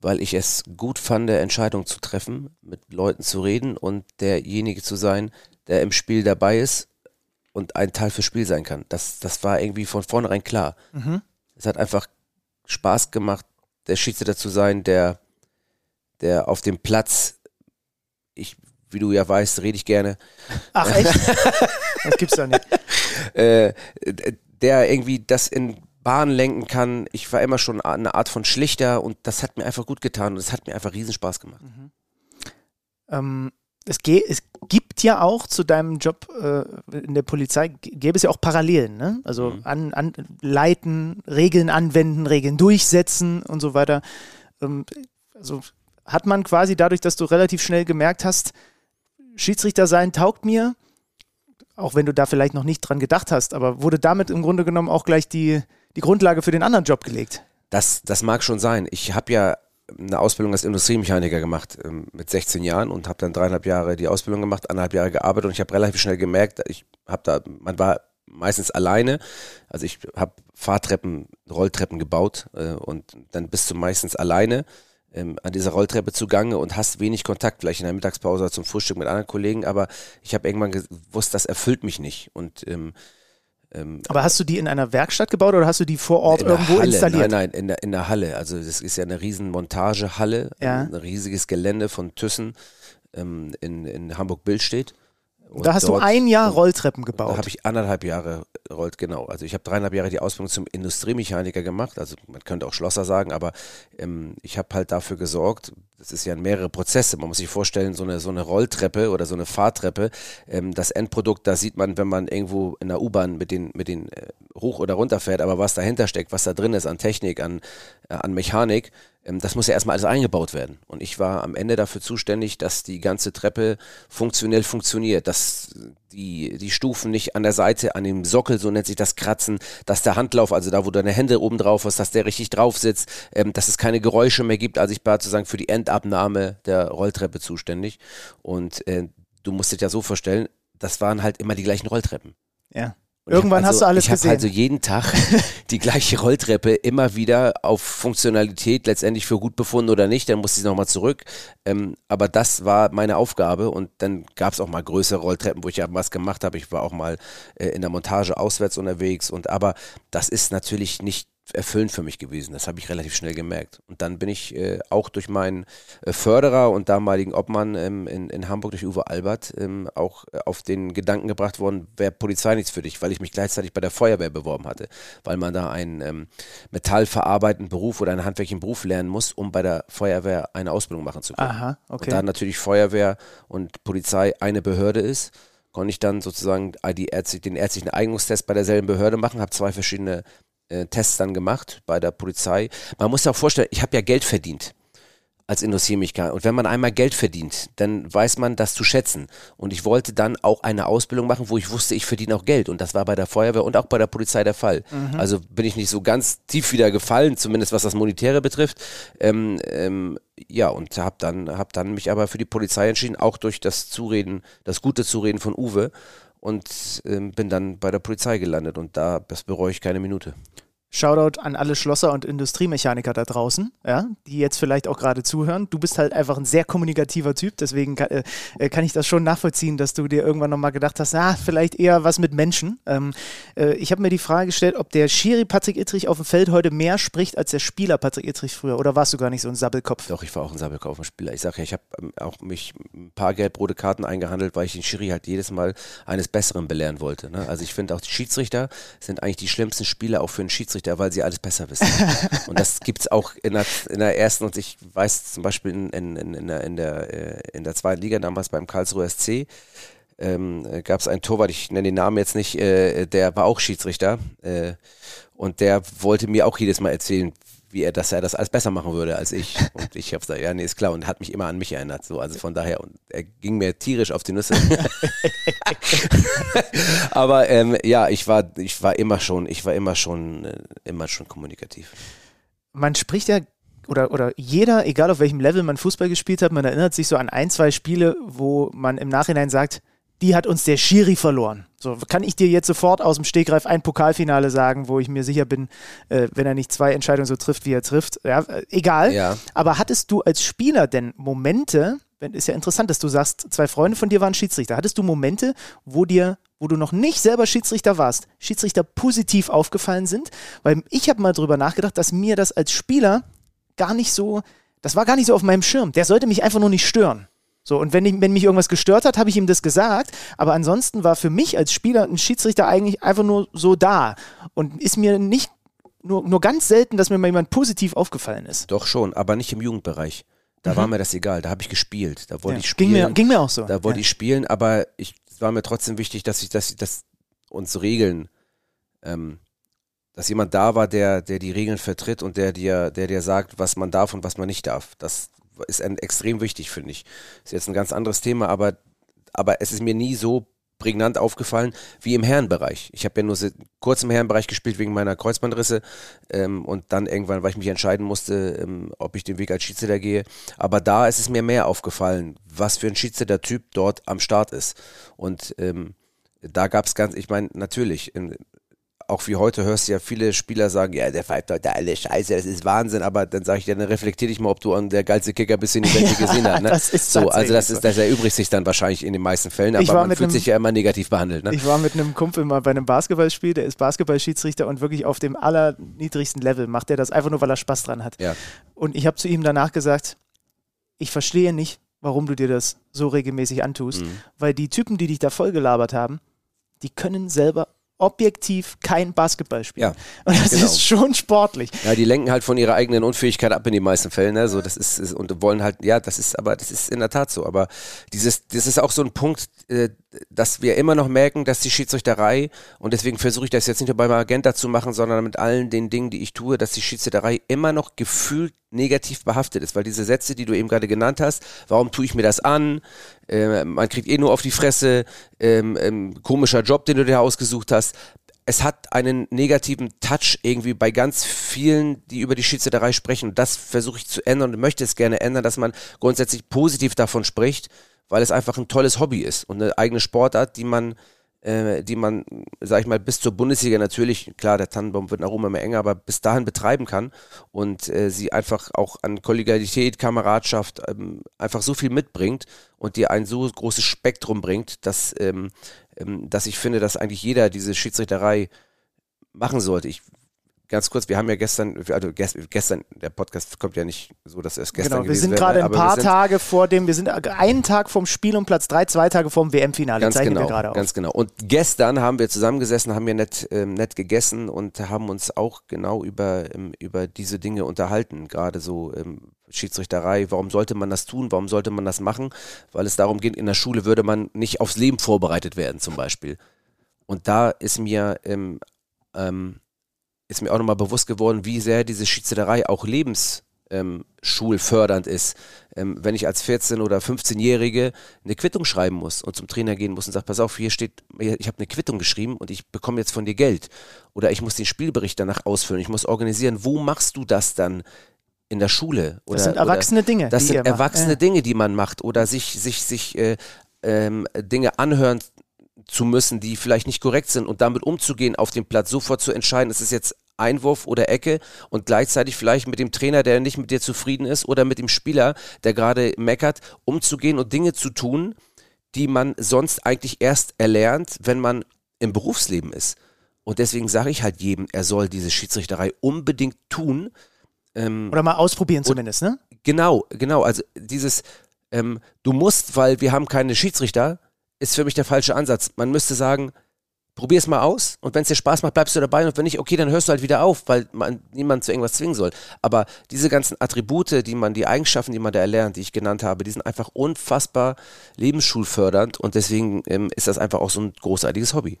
Speaker 1: Weil ich es gut fand, Entscheidungen zu treffen, mit Leuten zu reden und derjenige zu sein, der im Spiel dabei ist und ein Teil fürs Spiel sein kann. Das, das war irgendwie von vornherein klar. Mhm. Es hat einfach Spaß gemacht, der Schiedsrichter zu sein, der, der auf dem Platz, ich wie du ja weißt, rede ich gerne.
Speaker 3: Ach echt? das gibt's doch nicht.
Speaker 1: Äh, der irgendwie das in Bahn lenken kann. Ich war immer schon eine Art von Schlichter und das hat mir einfach gut getan und es hat mir einfach riesen Spaß gemacht. Mhm.
Speaker 3: Ähm, es, es, gibt ja auch zu deinem Job äh, in der Polizei, gäbe es ja auch Parallelen, ne? Also mhm. an, an, leiten, Regeln anwenden, Regeln durchsetzen und so weiter. Ähm, also hat man quasi dadurch, dass du relativ schnell gemerkt hast, Schiedsrichter sein taugt mir, auch wenn du da vielleicht noch nicht dran gedacht hast, aber wurde damit im Grunde genommen auch gleich die, die Grundlage für den anderen Job gelegt?
Speaker 1: Das, das mag schon sein. Ich habe ja eine Ausbildung als Industriemechaniker gemacht ähm, mit 16 Jahren und habe dann dreieinhalb Jahre die Ausbildung gemacht, anderthalb Jahre gearbeitet und ich habe relativ schnell gemerkt, ich habe da, man war meistens alleine, also ich habe Fahrtreppen, Rolltreppen gebaut äh, und dann bist du meistens alleine ähm, an dieser Rolltreppe zugange und hast wenig Kontakt, vielleicht in der Mittagspause oder zum Frühstück mit anderen Kollegen, aber ich habe irgendwann gewusst, das erfüllt mich nicht. Und ähm, Ähm,
Speaker 3: Aber hast du die in einer Werkstatt gebaut oder hast du die vor Ort irgendwo
Speaker 1: Halle,
Speaker 3: installiert?
Speaker 1: Nein, nein, in der, in der Halle. Also das ist ja eine riesen Montagehalle,
Speaker 3: Ja.
Speaker 1: ein riesiges Gelände von Thyssen ähm, in, in Hamburg-Billstedt. Und
Speaker 3: Da hast du
Speaker 1: dort-
Speaker 3: ein Jahr Rolltreppen
Speaker 1: Da
Speaker 3: gebaut.
Speaker 1: habe ich anderthalb Jahre rollt, genau. Also ich habe dreieinhalb Jahre die Ausbildung zum Industriemechaniker gemacht. Also man könnte auch Schlosser sagen, aber ähm, ich habe halt dafür gesorgt, das ist ja mehrere Prozesse. Man muss sich vorstellen, so eine, so eine Rolltreppe oder so eine Fahrtreppe, ähm, das Endprodukt, da sieht man, wenn man irgendwo in der U-Bahn mit den, mit den äh, hoch oder runter fährt, aber was dahinter steckt, was da drin ist an Technik, an, äh, an Mechanik, das muss ja erstmal alles eingebaut werden. Und ich war am Ende dafür zuständig, dass die ganze Treppe funktionell funktioniert, dass die, die Stufen nicht an der Seite, an dem Sockel, so nennt sich das Kratzen, dass der Handlauf, also da, wo deine Hände oben drauf hast, dass der richtig drauf sitzt, ähm, dass es keine Geräusche mehr gibt. Also ich war sozusagen für die Endabnahme der Rolltreppe zuständig. Und äh, du musst dir ja so vorstellen, das waren halt immer die gleichen Rolltreppen.
Speaker 3: ja.
Speaker 1: Und ich
Speaker 3: Irgendwann
Speaker 1: also,
Speaker 3: hast du alles
Speaker 1: ich
Speaker 3: gesehen.
Speaker 1: also jeden Tag die gleiche Rolltreppe immer wieder auf Funktionalität letztendlich für gut befunden oder nicht. Dann musste ich nochmal zurück. Ähm, aber das war meine Aufgabe und dann gab es auch mal größere Rolltreppen, wo ich ja was gemacht habe. Ich war auch mal äh, in der Montage auswärts unterwegs und aber das ist natürlich nicht erfüllend für mich gewesen. Das habe ich relativ schnell gemerkt. Und dann bin ich äh, auch durch meinen äh, Förderer und damaligen Obmann ähm, in, in Hamburg, durch Uwe Albert, ähm, auch äh, auf den Gedanken gebracht worden, wäre Polizei nichts für dich, weil ich mich gleichzeitig bei der Feuerwehr beworben hatte, weil man da einen ähm, metallverarbeitenden Beruf oder einen handwerklichen Beruf lernen muss, um bei der Feuerwehr eine Ausbildung machen zu können.
Speaker 3: Aha,
Speaker 1: Und
Speaker 3: okay.
Speaker 1: da natürlich Feuerwehr und Polizei eine Behörde ist, konnte ich dann sozusagen die Ärzte, den ärztlichen Eignungstest bei derselben Behörde machen, habe zwei verschiedene äh, Tests dann gemacht bei der Polizei. Man muss sich auch vorstellen, ich habe ja Geld verdient als Industriemechaniker. Und wenn man einmal Geld verdient, dann weiß man das zu schätzen. Und ich wollte dann auch eine Ausbildung machen, wo ich wusste, ich verdiene auch Geld. Und das war bei der Feuerwehr und auch bei der Polizei der Fall. Also bin ich nicht so ganz tief wieder gefallen, zumindest was das Monetäre betrifft. Ähm, ähm, ja, und habe dann, hab dann mich aber für die Polizei entschieden, auch durch das Zureden, das gute Zureden von Uwe. Und ähm, bin dann bei der Polizei gelandet. Und da, das bereue ich keine Minute.
Speaker 3: Shoutout an alle Schlosser und Industriemechaniker da draußen, ja, die jetzt vielleicht auch gerade zuhören. Du bist halt einfach ein sehr kommunikativer Typ, deswegen kann, äh, kann ich das schon nachvollziehen, dass du dir irgendwann nochmal gedacht hast, ah, vielleicht eher was mit Menschen. Ähm, äh, ich habe mir die Frage gestellt, ob der Schiri Patrick Ittrich auf dem Feld heute mehr spricht als der Spieler Patrick Ittrich früher. Oder warst du gar nicht so ein Sabbelkopf?
Speaker 1: Doch, ich war auch ein Sabbelkaufenspieler. Ich sage ja, ich habe ähm, auch mich ein paar gelb-rote Karten eingehandelt, weil ich den Schiri halt jedes Mal eines Besseren belehren wollte. Ne? Also ich finde auch die Schiedsrichter sind eigentlich die schlimmsten Spieler auch für einen Schiedsrichter, weil sie alles besser wissen. und das gibt es auch in der, in der ersten und ich weiß zum Beispiel in, in, in, in, der, in, der, äh, in der zweiten Liga damals beim Karlsruher SC ähm, gab es einen Torwart, ich nenne den Namen jetzt nicht, äh, der war auch Schiedsrichter äh, und der wollte mir auch jedes Mal erzählen, wie er, dass er das alles besser machen würde als ich. Und ich habe gesagt, ja, nee, ist klar und hat mich immer an mich erinnert. So, also von daher, und er ging mir tierisch auf die Nüsse. Aber ähm, ja, ich war, ich war immer schon, ich war immer schon, äh, immer schon kommunikativ.
Speaker 3: man spricht ja, oder, oder jeder, egal auf welchem Level man Fußball gespielt hat, man erinnert sich so an ein, zwei Spiele, wo man im Nachhinein sagt, die hat uns der Schiri verloren. So kann ich dir jetzt sofort aus dem Stegreif ein Pokalfinale sagen, wo ich mir sicher bin, äh, wenn er nicht zwei Entscheidungen so trifft, wie er trifft. Ja, äh, egal.
Speaker 1: Ja.
Speaker 3: Aber hattest du als Spieler denn Momente, wenn, ist ja interessant, dass du sagst, zwei Freunde von dir waren Schiedsrichter. Hattest du Momente, wo dir, wo du noch nicht selber Schiedsrichter warst, Schiedsrichter positiv aufgefallen sind? Weil ich habe mal drüber nachgedacht, dass mir das als Spieler gar nicht so, das war gar nicht so auf meinem Schirm. Der sollte mich einfach nur nicht stören. So, und wenn, ich, wenn mich irgendwas gestört hat, habe ich ihm das gesagt. Aber ansonsten war für mich als Spieler ein Schiedsrichter eigentlich einfach nur so da. Und ist mir nicht, nur, nur ganz selten, dass mir mal jemand positiv aufgefallen ist.
Speaker 1: Doch schon, aber nicht im Jugendbereich. Da war mir das egal, da habe ich gespielt, da wollte
Speaker 3: Ja,
Speaker 1: ich spielen.
Speaker 3: ging, mir, ging mir auch so.
Speaker 1: Da wollte
Speaker 3: ja.
Speaker 1: ich spielen, aber ich, es war mir trotzdem wichtig, dass ich, dass, ich- dass uns Regeln, ähm, dass jemand da war, der, der die Regeln vertritt und der dir, der dir sagt, was man darf und was man nicht darf. Das ist ein, extrem wichtig, finde ich. Ist jetzt ein ganz anderes Thema, aber, aber es ist mir nie so prägnant aufgefallen wie im Herrenbereich. Ich habe ja nur kurz im Herrenbereich gespielt wegen meiner Kreuzbandrisse ähm, und dann irgendwann, weil ich mich entscheiden musste, ähm, ob ich den Weg als Schiedsrichter gehe. Aber da ist es mir mehr aufgefallen, was für ein Schiedsrichter-Typ dort am Start ist. Und ähm, da gab es ganz, ich meine, natürlich, in, auch wie heute hörst du ja viele Spieler sagen, ja, der pfeift heute alle Scheiße, das ist Wahnsinn, aber dann sage ich dir, dann reflektier dich mal, ob du an der geilste Kicker bist, den die Welt ja, gesehen hat. Ne?
Speaker 3: Das ist
Speaker 1: so, also das ist, das erübrigt sich dann wahrscheinlich in den meisten Fällen, aber man fühlt einem, sich ja immer negativ behandelt. Ne?
Speaker 3: Ich war mit einem Kumpel mal bei einem Basketballspiel, der ist Basketballschiedsrichter und wirklich auf dem allerniedrigsten Level macht er das einfach nur, weil er Spaß dran hat.
Speaker 1: Ja.
Speaker 3: Und ich habe zu ihm danach gesagt, ich verstehe nicht, warum du dir das so regelmäßig antust, mhm. weil die Typen, die dich da vollgelabert haben, die können selber objektiv kein Basketball spielen. Ja, und das genau. ist schon sportlich.
Speaker 1: Ja, die lenken halt von ihrer eigenen Unfähigkeit ab in den meisten Fällen. Ne? So, das ist, ist, und wollen halt, ja, das ist, aber das ist in der Tat so. Aber dieses, das ist auch so ein Punkt, äh, dass wir immer noch merken, dass die Schiedsrichterei, und deswegen versuche ich das jetzt nicht nur beim Magenta zu machen, sondern mit allen den Dingen, die ich tue, dass die Schiedsrichterei immer noch gefühlt negativ behaftet ist. Weil diese Sätze, die du eben gerade genannt hast, warum tue ich mir das an? Äh, man kriegt eh nur auf die Fresse, ähm, ähm, komischer Job, den du dir ausgesucht hast es hat einen negativen Touch irgendwie bei ganz vielen, die über die Schiedsrichterei sprechen. Und das versuche ich zu ändern und möchte es gerne ändern, dass man grundsätzlich positiv davon spricht, weil es einfach ein tolles Hobby ist und eine eigene Sportart, die man, äh, die man, sag ich mal, bis zur Bundesliga natürlich, klar, der Tannenbaum wird nach oben immer enger, aber bis dahin betreiben kann und äh, sie einfach auch an Kollegialität, Kameradschaft ähm, einfach so viel mitbringt und dir ein so großes Spektrum bringt, dass, ähm, ähm, dass ich finde, dass eigentlich jeder diese Schiedsrichterei machen sollte. Ich ganz kurz, wir haben ja gestern, also gestern, der Podcast kommt ja nicht so, dass es gestern
Speaker 3: Genau, wir sind gerade ein paar Tage vor dem, wir sind einen Tag vom Spiel um Platz drei, zwei Tage vom WM-Finale,
Speaker 1: ganz genau, wir gerade auf. Ganz genau. Und gestern haben wir zusammengesessen, haben wir nett, ähm, nett gegessen und haben uns auch genau über, ähm, über diese Dinge unterhalten, gerade so ähm, Schiedsrichterei, warum sollte man das tun, warum sollte man das machen, weil es darum geht, in der Schule würde man nicht aufs Leben vorbereitet werden zum Beispiel. Und da ist mir ähm, ähm, ist mir auch nochmal bewusst geworden, wie sehr diese Schiedsrichterei auch lebensschulfördernd ähm, ist. Ähm, wenn ich als 14- oder 15-Jährige eine Quittung schreiben muss und zum Trainer gehen muss und sagt, pass auf, hier steht, ich habe eine Quittung geschrieben und ich bekomme jetzt von dir Geld. Oder ich muss den Spielbericht danach ausfüllen, ich muss organisieren. Wo machst du das dann? in der Schule. Oder,
Speaker 3: das sind erwachsene Dinge.
Speaker 1: Das sind erwachsene macht. Dinge, die man macht. Oder sich, sich, sich äh, ähm, Dinge anhören zu müssen, die vielleicht nicht korrekt sind und damit umzugehen auf dem Platz, sofort zu entscheiden, ist es jetzt Einwurf oder Ecke und gleichzeitig vielleicht mit dem Trainer, der nicht mit dir zufrieden ist oder mit dem Spieler, der gerade meckert, umzugehen und Dinge zu tun, die man sonst eigentlich erst erlernt, wenn man im Berufsleben ist. Und deswegen sage ich halt jedem, er soll diese Schiedsrichterei unbedingt tun.
Speaker 3: Ähm, oder mal ausprobieren zumindest, ne?
Speaker 1: Genau, genau. Also dieses, ähm, du musst, weil wir haben keine Schiedsrichter, ist für mich der falsche Ansatz. Man müsste sagen, probier es mal aus und wenn es dir Spaß macht, bleibst du dabei und wenn nicht, okay, dann hörst du halt wieder auf, weil man niemand zu irgendwas zwingen soll. Aber diese ganzen Attribute, die man, die Eigenschaften, die man da erlernt, die ich genannt habe, die sind einfach unfassbar lebensschulfördernd und deswegen ähm, ist das einfach auch so ein großartiges Hobby.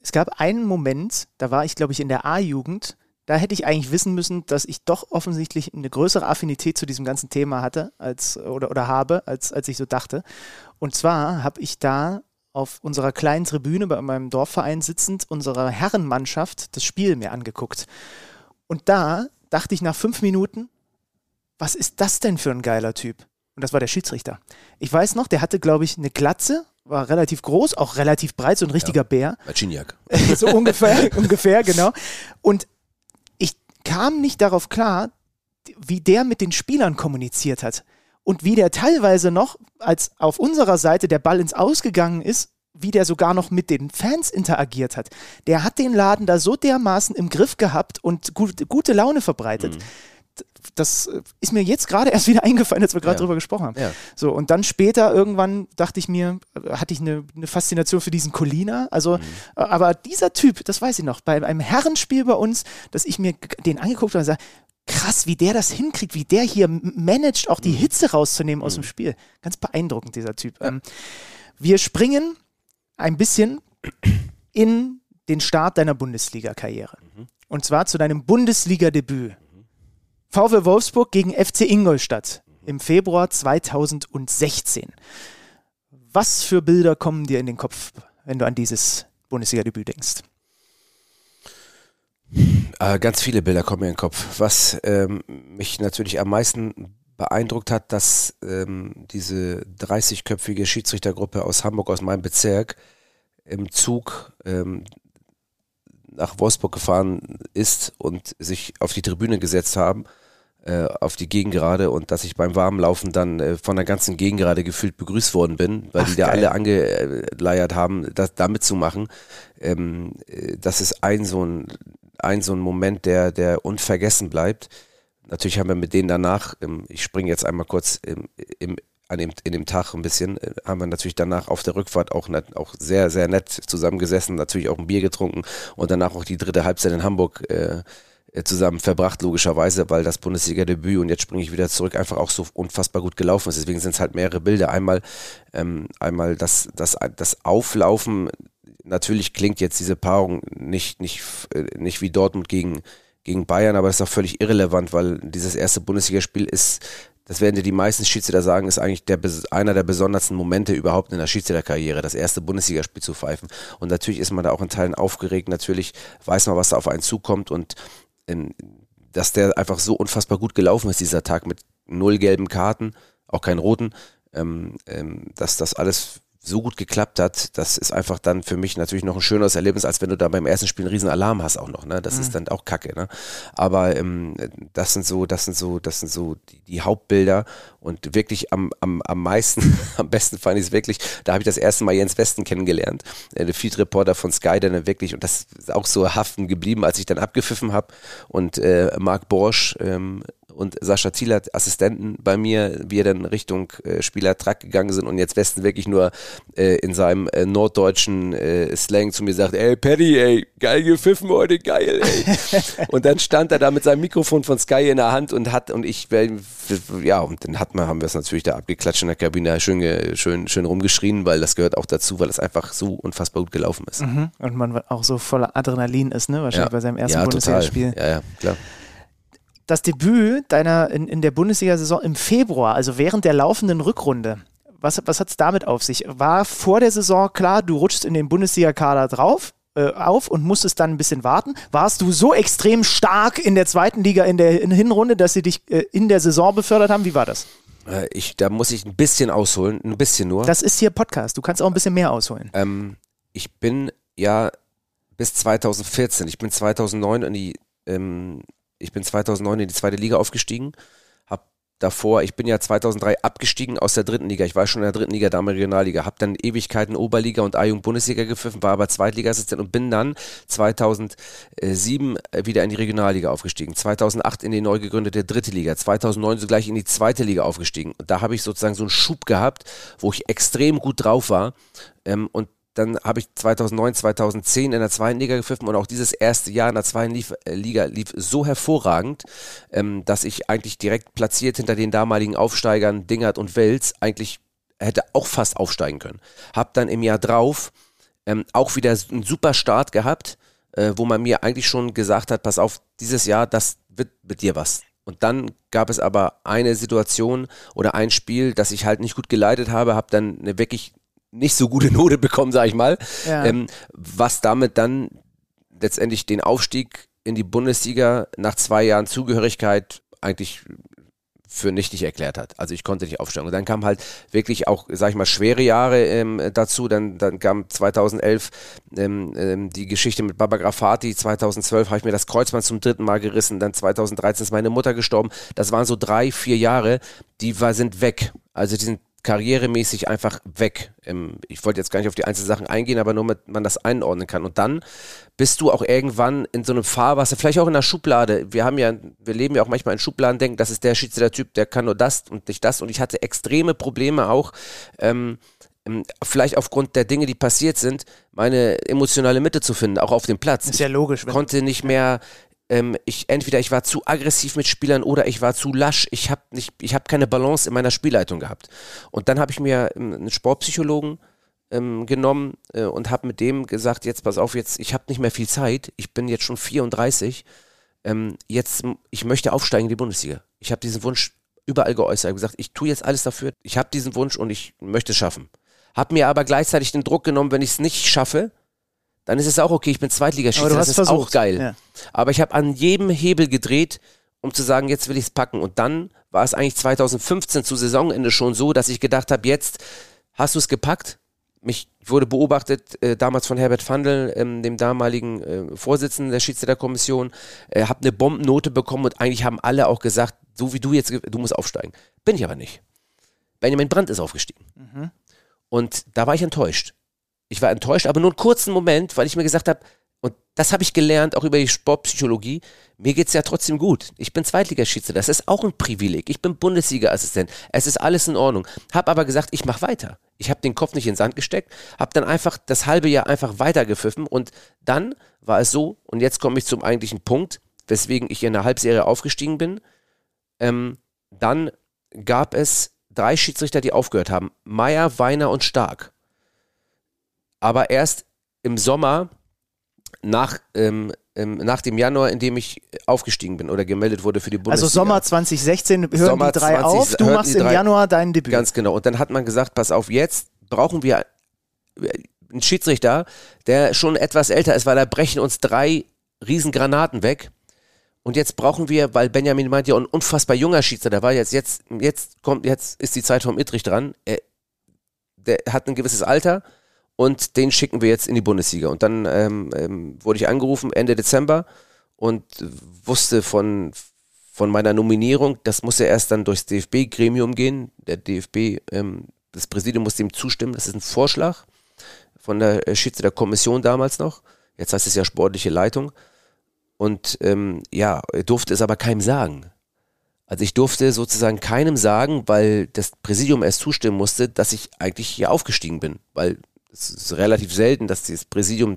Speaker 3: Es gab einen Moment, da war ich, glaube ich, in der A-Jugend, da hätte ich eigentlich wissen müssen, dass ich doch offensichtlich eine größere Affinität zu diesem ganzen Thema hatte als oder, oder habe, als, als ich so dachte. Und zwar habe ich da auf unserer kleinen Tribüne bei meinem Dorfverein sitzend unserer Herrenmannschaft das Spiel mir angeguckt. Und da dachte ich nach fünf Minuten, was ist das denn für ein geiler Typ? Und das war der Schiedsrichter. Ich weiß noch, der hatte, glaube ich, eine Glatze, war relativ groß, auch relativ breit, so ein richtiger ja, Bär.
Speaker 1: Marciniak.
Speaker 3: so ungefähr, ungefähr, genau. Und ich kam nicht darauf klar, wie der mit den Spielern kommuniziert hat und wie der teilweise noch, als auf unserer Seite der Ball ins Ausgegangen ist, wie der sogar noch mit den Fans interagiert hat. Der hat den Laden da so dermaßen im Griff gehabt und gut, gute Laune verbreitet. Mhm das ist mir jetzt gerade erst wieder eingefallen, als wir gerade ja. drüber gesprochen haben. Ja. So, und dann später irgendwann dachte ich mir, hatte ich eine, eine Faszination für diesen Colina. Also, mhm. aber dieser Typ, das weiß ich noch, bei einem Herrenspiel bei uns, dass ich mir den angeguckt habe und sage, krass, wie der das hinkriegt, wie der hier managt, auch die mhm. Hitze rauszunehmen aus dem mhm. Spiel. Ganz beeindruckend, dieser Typ. Ähm, wir springen ein bisschen in den Start deiner Bundesliga-Karriere. Mhm. Und zwar zu deinem Bundesliga-Debüt. VW Wolfsburg gegen FC Ingolstadt im Februar 2016. Was für Bilder kommen dir in den Kopf, wenn du an dieses Bundesliga-Debüt denkst?
Speaker 1: Äh, ganz viele Bilder kommen mir in den Kopf. Was ähm, mich natürlich am meisten beeindruckt hat, dass ähm, diese 30-köpfige Schiedsrichtergruppe aus Hamburg, aus meinem Bezirk, im Zug ähm, nach Wolfsburg gefahren ist und sich auf die Tribüne gesetzt haben, äh, auf die Gegengerade und dass ich beim Warmlaufen dann äh, von der ganzen Gegengerade gefühlt begrüßt worden bin, weil
Speaker 3: Ach,
Speaker 1: die da
Speaker 3: geil.
Speaker 1: alle angeleiert haben, das, da mitzumachen. Ähm, äh, das ist ein so ein, ein so ein Moment, der, der unvergessen bleibt. Natürlich haben wir mit denen danach, ich springe jetzt einmal kurz im, im, an dem, in dem Tag ein bisschen, äh, haben wir natürlich danach auf der Rückfahrt auch, auch sehr, sehr nett zusammengesessen, natürlich auch ein Bier getrunken und danach auch die dritte Halbzeit in Hamburg äh, zusammen verbracht, logischerweise, weil das Bundesliga-Debüt und jetzt springe ich wieder zurück, einfach auch so unfassbar gut gelaufen ist. Deswegen sind es halt mehrere Bilder. Einmal, ähm, einmal das, das, das Auflaufen, natürlich klingt jetzt diese Paarung nicht, nicht, äh, nicht wie Dortmund gegen, gegen Bayern, aber das ist auch völlig irrelevant, weil dieses erste Bundesligaspiel ist, das werden dir die meisten Schiedsrichter sagen, ist eigentlich der, einer der besondersten Momente überhaupt in der Schiedsrichterkarriere, das erste Bundesligaspiel zu pfeifen. Und natürlich ist man da auch in Teilen aufgeregt, natürlich weiß man, was da auf einen zukommt und ähm, dass der einfach so unfassbar gut gelaufen ist, dieser Tag mit null gelben Karten, auch keinen roten, ähm, ähm, dass das alles so gut geklappt hat, das ist einfach dann für mich natürlich noch ein schöneres Erlebnis, als wenn du da beim ersten Spiel einen riesen Alarm hast auch noch, ne? Das ist dann auch Kacke, ne? Aber ähm, das sind so, das sind so, das sind so die, die Hauptbilder und wirklich am, am, am meisten, am besten fand ich es wirklich, da habe ich das erste Mal Jens Westen kennengelernt, äh, der Field Reporter von Sky, der dann wirklich, und das ist auch so haften geblieben, als ich dann abgepfiffen habe und äh, Marc Borsch ähm, und Sascha Thieler, Assistenten bei mir, wir dann Richtung äh, Spielertrack gegangen sind und jetzt Westen wirklich nur äh, in seinem äh, norddeutschen äh, Slang zu mir sagt, ey Paddy, ey, geil gepfiffen heute, geil, ey. und dann stand er da mit seinem Mikrofon von Sky in der Hand und hat, und ich, äh, ja, und dann hat man, haben wir es natürlich da abgeklatscht in der Kabine, schön, schön, schön rumgeschrien, weil das gehört auch dazu, weil es einfach so unfassbar gut gelaufen ist.
Speaker 3: Mhm. Und man auch so voller Adrenalin ist, ne? Wahrscheinlich bei seinem ersten
Speaker 1: ja,
Speaker 3: Bundesligaspiel.
Speaker 1: Ja, ja, klar.
Speaker 3: Das Debüt deiner in, in der Bundesliga-Saison im Februar, also während der laufenden Rückrunde, was, was hat es damit auf sich? War vor der Saison klar, du rutschst in den Bundesliga-Kader drauf? äh, Auf und musstest dann ein bisschen warten. Warst du so extrem stark in der zweiten Liga in der in Hinrunde, dass sie dich äh, in der Saison befördert haben? Wie war das?
Speaker 1: Äh, Ich, da muss ich ein bisschen ausholen, ein bisschen nur.
Speaker 3: Das ist hier Podcast. Du kannst auch ein bisschen mehr ausholen.
Speaker 1: Ähm, ich bin ja bis 2014, ich bin 2009 in die, ähm, ich bin 2009 in die zweite Liga aufgestiegen, hab davor, ich bin ja 2003 abgestiegen aus der dritten Liga, ich war schon in der dritten Liga, damals Regionalliga, hab dann Ewigkeiten Oberliga und A-Jugend Bundesliga gepfiffen, war aber Zweitligaassistent und bin dann 2007 wieder in die Regionalliga aufgestiegen, 2008 in die neu gegründete dritte Liga, 2009 sogleich in die zweite Liga aufgestiegen. Und da habe ich sozusagen so einen Schub gehabt, wo ich extrem gut drauf war ähm, und dann habe ich 2009, 2010 in der zweiten Liga gepfiffen und auch dieses erste Jahr in der zweiten äh, Liga lief so hervorragend, ähm, dass ich eigentlich direkt platziert hinter den damaligen Aufsteigern Dingert und Wels eigentlich hätte auch fast aufsteigen können. Hab dann im Jahr drauf ähm, auch wieder einen super Start gehabt, äh, wo man mir eigentlich schon gesagt hat, pass auf, dieses Jahr, das wird mit dir was. Und dann gab es aber eine Situation oder ein Spiel, das ich halt nicht gut geleitet habe, habe dann eine wirklich nicht so gute Note bekommen, sag ich mal,
Speaker 3: Ja.
Speaker 1: ähm, was damit dann letztendlich den Aufstieg in die Bundesliga nach zwei Jahren Zugehörigkeit eigentlich für nichtig erklärt hat. Also ich konnte nicht aufsteigen. Und dann kam halt wirklich auch, sag ich mal, schwere Jahre ähm, dazu. Dann, dann kam 2011 ähm, ähm, die Geschichte mit Baba Grafati. 2012 habe ich mir das Kreuzband zum dritten Mal gerissen. Dann 2013 ist meine Mutter gestorben. Das waren so drei, vier Jahre, die war, sind weg. Also die sind karrieremäßig einfach weg. Ich wollte jetzt gar nicht auf die einzelnen Sachen eingehen, aber nur damit man das einordnen kann. Und dann bist du auch irgendwann in so einem Fahrwasser, vielleicht auch in der Schublade. Wir haben ja, wir leben ja auch manchmal in Schubladen, denken, das ist der Schiedsrichter-Typ, der kann nur das und nicht das. Und ich hatte extreme Probleme auch, ähm, ähm, vielleicht aufgrund der Dinge, die passiert sind, meine emotionale Mitte zu finden, auch auf dem Platz.
Speaker 3: Ist ja logisch. Wenn,
Speaker 1: konnte nicht mehr ähm, ich entweder ich war zu aggressiv mit Spielern oder ich war zu lasch. Ich habe nicht, ich habe keine Balance in meiner Spielleitung gehabt. Und dann habe ich mir ähm, einen Sportpsychologen ähm, genommen äh, und habe mit dem gesagt, jetzt pass auf, jetzt ich habe nicht mehr viel Zeit. Ich bin jetzt schon 34. Ähm, jetzt ich möchte aufsteigen in die Bundesliga. Ich habe diesen Wunsch überall geäußert. Ich gesagt, ich tue jetzt alles dafür. Ich habe diesen Wunsch und ich möchte es schaffen. Hab mir aber gleichzeitig den Druck genommen, wenn ich es nicht schaffe, dann ist es auch okay, ich bin Zweitligaschiedsrichter, das ist
Speaker 3: versucht.
Speaker 1: auch geil.
Speaker 3: Ja.
Speaker 1: Aber ich habe an jedem Hebel gedreht, um zu sagen, jetzt will ich es packen. Und dann war es eigentlich 2015 zu Saisonende schon so, dass ich gedacht habe, jetzt hast du es gepackt, mich ich wurde beobachtet äh, damals von Herbert Fandl, ähm, dem damaligen äh, Vorsitzenden der Schiedsrichterkommission, äh, habe eine Bombennote bekommen und eigentlich haben alle auch gesagt, so wie du jetzt, du musst aufsteigen. Bin ich aber nicht. Benjamin Brandt ist aufgestiegen. Mhm. Und da war ich enttäuscht. Ich war enttäuscht, aber nur einen kurzen Moment, weil ich mir gesagt habe, und das habe ich gelernt, auch über die Sportpsychologie. Mir geht es ja trotzdem gut. Ich bin Zweitligaschiedsrichter. Das ist auch ein Privileg. Ich bin Bundesliga-Assistent. Es ist alles in Ordnung. Hab aber gesagt, ich mache weiter. Ich habe den Kopf nicht in den Sand gesteckt, habe dann einfach das halbe Jahr einfach weitergepfiffen und dann war es so, und jetzt komme ich zum eigentlichen Punkt, weswegen ich in der Halbserie aufgestiegen bin. Ähm, dann gab es drei Schiedsrichter, die aufgehört haben. Meier, Weiner und Stark. Aber erst im Sommer nach, ähm, ähm, nach dem Januar, in dem ich aufgestiegen bin oder gemeldet wurde für die Bundesliga.
Speaker 3: Also Sommer 2016 hören Sommer die drei 20, auf, du machst im Januar dein Debüt.
Speaker 1: Ganz genau. Und dann hat man gesagt, pass auf, jetzt brauchen wir einen Schiedsrichter, der schon etwas älter ist, weil da brechen uns drei Riesengranaten weg. Und jetzt brauchen wir, weil Benjamin meint ja, ein unfassbar junger Schiedsrichter, der war jetzt, jetzt, jetzt kommt, jetzt ist die Zeit vom Ittrich dran. Er, der hat ein gewisses Alter und den schicken wir jetzt in die Bundesliga. Und dann ähm, ähm, wurde ich angerufen Ende Dezember und wusste von, von meiner Nominierung, das muss ja erst dann durchs DFB-Gremium gehen. Der DFB, ähm, das Präsidium muss dem zustimmen. Das ist ein Vorschlag von der äh, Schiedsrichterkommission damals noch. Jetzt heißt es ja sportliche Leitung. Und ähm, ja, durfte es aber keinem sagen. Also ich durfte sozusagen keinem sagen, weil das Präsidium erst zustimmen musste, dass ich eigentlich hier aufgestiegen bin. Weil es ist relativ selten, dass das Präsidium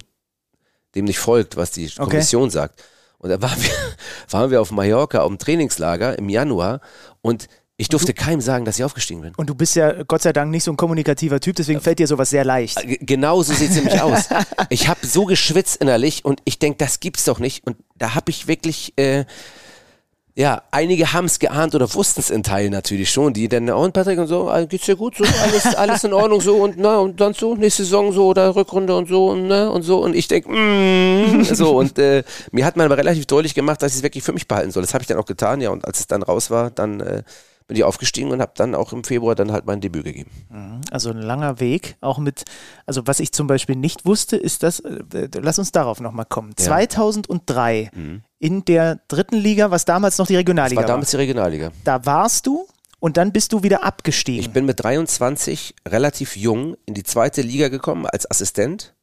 Speaker 1: dem nicht folgt, was die Kommission okay. sagt. Und da waren wir, waren wir auf Mallorca auf dem Trainingslager im Januar und ich durfte du, keinem sagen, dass ich aufgestiegen bin.
Speaker 3: Und du bist ja Gott sei Dank nicht so ein kommunikativer Typ, deswegen fällt dir sowas sehr leicht.
Speaker 1: Genau so sieht es nämlich aus. Ich habe so geschwitzt innerlich und ich denke, das gibt's doch nicht. Und da habe ich wirklich äh, ja, einige haben es geahnt oder wussten es in Teilen natürlich schon, die dann, oh, und Patrick und so, ah, geht's dir gut so, alles, alles in Ordnung so? Und na, und dann so, nächste Saison so oder Rückrunde und so und ne, und so? Und ich denke, mm, so. Und äh, mir hat man aber relativ deutlich gemacht, dass ich es wirklich für mich behalten soll. Das habe ich dann auch getan, ja, und als es dann raus war, dann äh, bin ich aufgestiegen und habe dann auch im Februar dann halt mein Debüt gegeben.
Speaker 3: Mhm. Also ein langer Weg, auch mit, also was ich zum Beispiel nicht wusste, ist das, äh, lass uns darauf nochmal kommen. Ja. 2003 mhm. in der dritten Liga, was damals noch die Regionalliga
Speaker 1: das war. damals die Regionalliga.
Speaker 3: Da warst du und dann bist du wieder abgestiegen.
Speaker 1: Ich bin mit 23 relativ jung in die zweite Liga gekommen als Assistent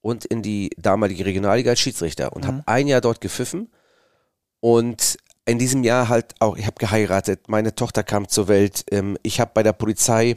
Speaker 1: und in die damalige Regionalliga als Schiedsrichter und mhm. habe ein Jahr dort gepfiffen und in diesem Jahr halt auch, ich habe geheiratet, meine Tochter kam zur Welt, ähm, ich habe bei der Polizei,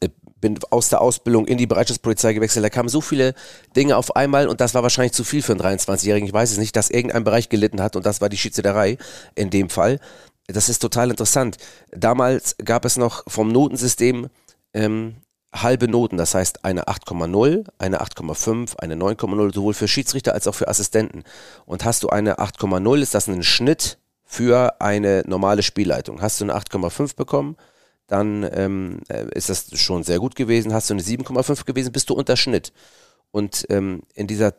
Speaker 1: äh, bin aus der Ausbildung in die Bereitschaftspolizei gewechselt, da kamen so viele Dinge auf einmal und das war wahrscheinlich zu viel für einen 23-Jährigen, ich weiß es nicht, dass irgendein Bereich gelitten hat und das war die Schiedsrichterei in dem Fall. Das ist total interessant. Damals gab es noch vom Notensystem ähm, halbe Noten, das heißt eine 8,0, eine 8,5, eine 9,0, sowohl für Schiedsrichter als auch für Assistenten. Und hast du eine 8,0, ist das ein Schnitt für eine normale Spielleitung. Hast du eine 8,5 bekommen, dann ähm, äh, ist das schon sehr gut gewesen. Hast du eine 7,5 gewesen, bist du unter Schnitt. Und ähm, in dieser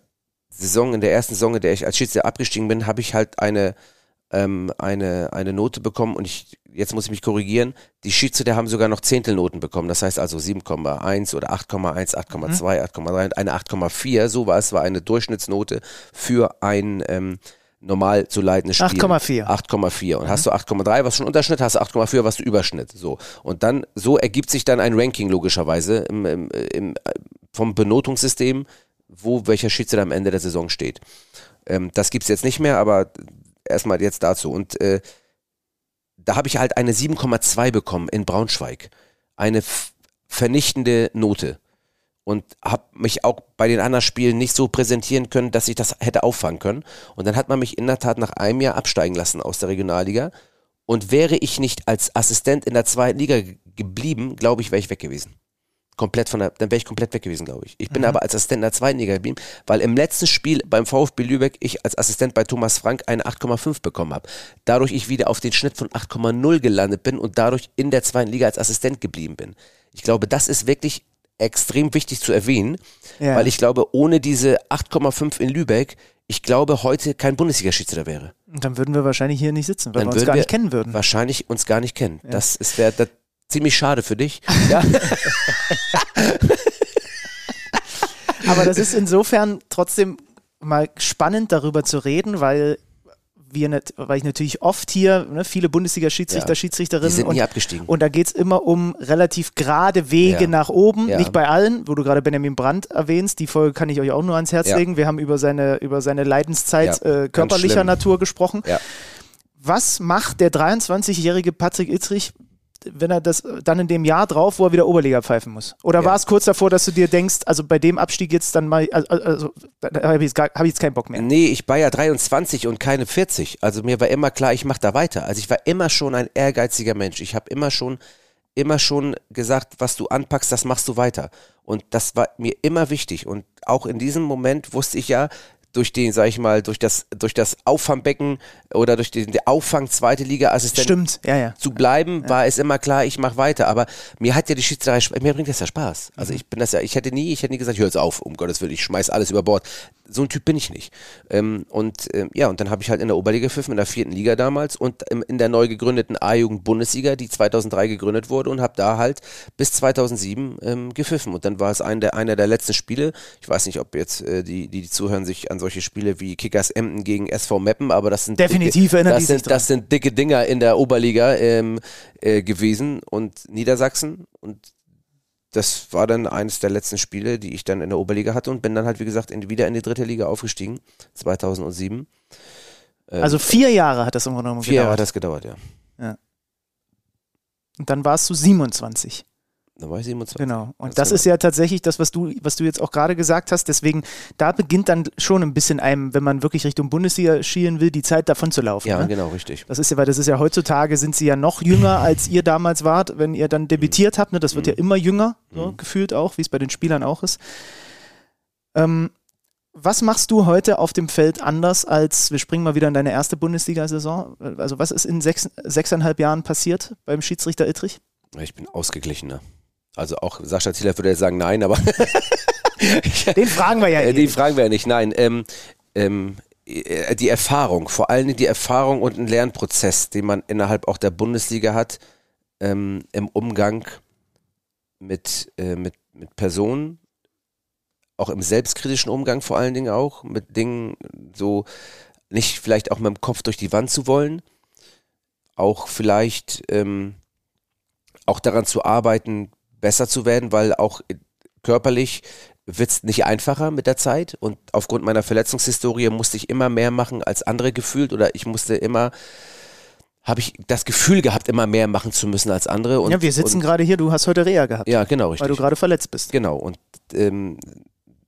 Speaker 1: Saison, in der ersten Saison, in der ich als Schiedsrichter abgestiegen bin, habe ich halt eine, ähm, eine, eine Note bekommen und ich, jetzt muss ich mich korrigieren, die Schiedsrichter haben sogar noch Zehntelnoten bekommen. Das heißt also 7,1 oder 8,1, 8,2, 8,3 eine 8,4, so war es, war eine Durchschnittsnote für ein ähm, normal zu leitendes Spiel.
Speaker 3: 8,4.
Speaker 1: 8,4. Und mhm. hast du 8,3, was schon Unterschnitt, hast du 8,4, was du Überschnitt. So. Und dann, so ergibt sich dann ein Ranking logischerweise im, im, im, vom Benotungssystem, wo welcher Schiedsrichter am Ende der Saison steht. Ähm, das gibt's jetzt nicht mehr, aber erstmal jetzt dazu. Und äh, da habe ich halt eine 7,2 bekommen in Braunschweig. Eine vernichtende Note und habe mich auch bei den anderen Spielen nicht so präsentieren können, dass ich das hätte auffangen können. Und dann hat man mich in der Tat nach einem Jahr absteigen lassen aus der Regionalliga. Und wäre ich nicht als Assistent in der zweiten Liga geblieben, glaube ich, wäre ich weg gewesen. Komplett von der, dann wäre ich komplett weg gewesen, glaube ich. Ich bin mhm. aber als Assistent in der zweiten Liga geblieben, weil im letzten Spiel beim VfB Lübeck ich als Assistent bei Thomas Frank eine 8,5 bekommen habe. Dadurch ich wieder auf den Schnitt von 8,0 gelandet bin und dadurch in der zweiten Liga als Assistent geblieben bin. Ich glaube, das ist wirklich extrem wichtig zu erwähnen, ja. weil ich glaube, ohne diese 8,5 in Lübeck, ich glaube, heute kein Bundesliga-Schiedsrichter wäre.
Speaker 3: Und dann würden wir wahrscheinlich hier nicht sitzen, weil dann wir uns gar nicht kennen würden.
Speaker 1: Wahrscheinlich uns gar nicht kennen. Ja. Das wäre ziemlich schade für dich. Ja.
Speaker 3: Aber das ist insofern trotzdem mal spannend, darüber zu reden, weil wir nicht, weil ich natürlich oft hier, ne, viele Bundesliga-Schiedsrichter,
Speaker 1: Ja.
Speaker 3: Schiedsrichterinnen
Speaker 1: Die sind
Speaker 3: und,
Speaker 1: nie abgestiegen.
Speaker 3: und da geht es immer um relativ gerade Wege
Speaker 1: Ja.
Speaker 3: nach oben,
Speaker 1: Ja.
Speaker 3: nicht bei allen, wo du gerade Benjamin Brandt erwähnst, die Folge kann ich euch auch nur ans Herz legen. Wir haben über seine, über seine Leidenszeit äh, körperlicher. Natur gesprochen. Was macht der 23-jährige Patrick Ittrich, wenn er das dann in dem Jahr drauf, wo er wieder Oberliga pfeifen muss? Oder
Speaker 1: Ja.
Speaker 3: war es kurz davor, dass du dir denkst, also bei dem Abstieg jetzt dann mal, also, also da habe ich, jetzt gar- hab ich jetzt keinen Bock mehr.
Speaker 1: Nee, ich war ja 23 und keine 40. Also mir war immer klar, ich mache da weiter. Also ich war immer schon ein ehrgeiziger Mensch. Ich habe immer schon immer schon gesagt, was du anpackst, das machst du weiter. Und das war mir immer wichtig. Und auch in diesem Moment wusste ich ja, durch den, sag ich mal, durch das, durch das Auffangbecken oder durch den, Auffang zweite Liga-Assistent
Speaker 3: Stimmt, ja, ja.
Speaker 1: zu bleiben, war es immer klar, ich mache weiter. Aber mir hat ja die Schiedsrichterei, mir bringt das ja Spaß. Also
Speaker 3: Mhm.
Speaker 1: ich bin das ja, ich hätte nie, ich hätte nie gesagt, hör jetzt auf, um Gottes Willen, ich schmeiß alles über Bord. So ein Typ bin ich nicht. Ähm, und ähm, ja, und dann habe ich halt in der Oberliga gepfiffen, in der vierten Liga damals und ähm, in der neu gegründeten A-Jugend-Bundesliga, die 2003 gegründet wurde und habe da halt bis 2007 ähm, gepfiffen. Und dann war es ein der, einer der letzten Spiele. Ich weiß nicht, ob jetzt äh, die, die, die zuhören, sich an solche Spiele wie Kickers Emden gegen SV Meppen, aber das sind
Speaker 3: Definitiv
Speaker 1: dicke, das sind, das sind dicke Dinger in der Oberliga ähm, äh, gewesen und Niedersachsen und das war dann eines der letzten Spiele, die ich dann in der Oberliga hatte und bin dann halt, wie gesagt, in, wieder in die dritte Liga aufgestiegen, 2007. Ähm,
Speaker 3: Also vier Jahre hat das im Grunde genommen
Speaker 1: vier Jahre hat
Speaker 3: gedauert.
Speaker 1: das gedauert, ja.
Speaker 3: Und dann warst du 27.
Speaker 1: Dann war ich 27.
Speaker 3: Genau. Und
Speaker 1: Das
Speaker 3: das ist ja tatsächlich das, was du, was du jetzt auch gerade gesagt hast. Deswegen, da beginnt dann schon ein bisschen einem, wenn man wirklich Richtung Bundesliga schielen will, die Zeit davon zu laufen.
Speaker 1: Ja,
Speaker 3: ne?
Speaker 1: genau, richtig.
Speaker 3: Das ist ja, weil das ist ja heutzutage sind sie ja noch jünger, als ihr damals wart, wenn ihr dann debütiert habt. Ne? Das wird ja immer jünger, so
Speaker 1: Mhm.
Speaker 3: gefühlt auch, wie es bei den Spielern auch ist. Ähm, was machst du heute auf dem Feld anders als, wir springen mal wieder in deine erste Bundesliga-Saison. Also was ist in sechs, sechseinhalb Jahren passiert beim Schiedsrichter Ittrich?
Speaker 1: Ich bin ausgeglichener. Also auch Sascha Zieler würde jetzt sagen nein, aber
Speaker 3: Den fragen wir ja
Speaker 1: Äh,
Speaker 3: eh.
Speaker 1: die fragen wir ja nicht, nein. Ähm, ähm, äh, die Erfahrung, vor allen Dingen die Erfahrung und ein Lernprozess, den man innerhalb auch der Bundesliga hat, ähm, im Umgang mit, äh, mit, mit Personen, auch im selbstkritischen Umgang vor allen Dingen auch, mit Dingen so nicht vielleicht auch mit dem Kopf durch die Wand zu wollen, auch vielleicht ähm, auch daran zu arbeiten, besser zu werden, weil auch körperlich wird es nicht einfacher mit der Zeit und aufgrund meiner Verletzungshistorie musste ich immer mehr machen als andere gefühlt oder ich musste immer, habe ich das Gefühl gehabt, immer mehr machen zu müssen als andere. Und,
Speaker 3: ja, wir sitzen gerade hier, du hast heute Reha gehabt,
Speaker 1: Ja, genau,
Speaker 3: weil
Speaker 1: richtig.
Speaker 3: du gerade verletzt bist.
Speaker 1: Genau, und ähm,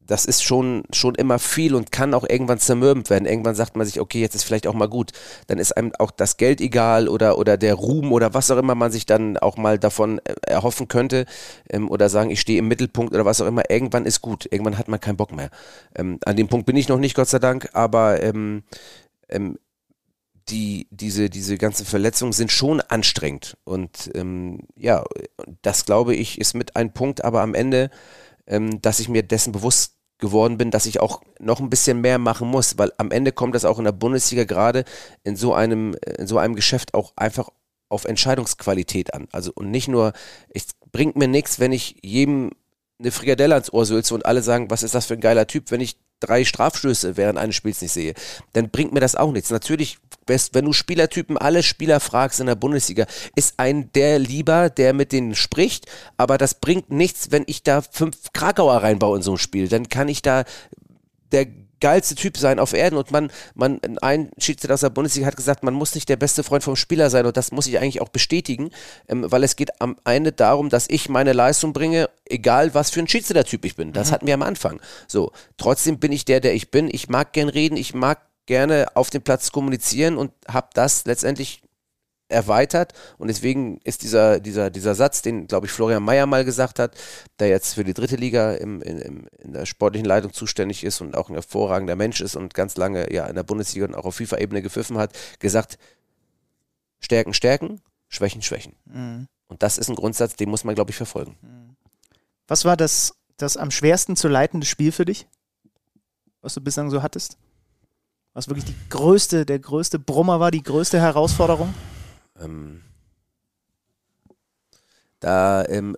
Speaker 1: das ist schon, schon immer viel und kann auch irgendwann zermürbend werden. Irgendwann sagt man sich, okay, jetzt ist vielleicht auch mal gut. Dann ist einem auch das Geld egal oder, oder der Ruhm oder was auch immer man sich dann auch mal davon äh, erhoffen könnte ähm, oder sagen, ich stehe im Mittelpunkt oder was auch immer. Irgendwann ist gut. Irgendwann hat man keinen Bock mehr. Ähm, an dem Punkt bin ich noch nicht, Gott sei Dank, aber ähm, ähm, die, diese, diese ganzen Verletzungen sind schon anstrengend. Und ähm, ja, das glaube ich, ist mit ein Punkt, aber am Ende, ähm, dass ich mir dessen bewusst geworden bin, dass ich auch noch ein bisschen mehr machen muss, weil am Ende kommt das auch in der Bundesliga gerade in so einem, in so einem Geschäft auch einfach auf Entscheidungsqualität an. Also und nicht nur, es bringt mir nichts, wenn ich jedem eine Frikadelle ans Ohr sülze und alle sagen, was ist das für ein geiler Typ, wenn ich drei Strafstöße während eines Spiels nicht sehe, dann bringt mir das auch nichts. Natürlich, wenn du Spielertypen, alle Spieler fragst in der Bundesliga, ist ein der lieber, der mit denen spricht, aber das bringt nichts, wenn ich da fünf Krakauer reinbaue in so ein Spiel. Dann kann ich da der geilste Typ sein auf Erden und man, man, ein Schiedsrichter aus der Bundesliga hat gesagt, man muss nicht der beste Freund vom Spieler sein und das muss ich eigentlich auch bestätigen, ähm, weil es geht am Ende darum, dass ich meine Leistung bringe, egal was für ein Schiedsrichtertyp ich bin. Das hatten wir am Anfang. So, trotzdem bin ich der, der ich bin. Ich mag gern reden, ich mag gerne auf dem Platz kommunizieren und habe das letztendlich erweitert und deswegen ist dieser, dieser, dieser Satz, den glaube ich Florian Mayer mal gesagt hat, der jetzt für die dritte Liga im, in, im, in der sportlichen Leitung zuständig ist und auch ein hervorragender Mensch ist und ganz lange ja in der Bundesliga und auch auf FIFA-Ebene gepfiffen hat, gesagt, Stärken, Stärken, Schwächen, Schwächen.
Speaker 3: Mhm.
Speaker 1: Und das ist ein Grundsatz, den muss man glaube ich verfolgen.
Speaker 3: Was war das, das am schwersten zu leitende Spiel für dich? Was du bislang so hattest? Was wirklich die größte, der größte Brummer war, die größte Herausforderung?
Speaker 1: Ähm, da ähm,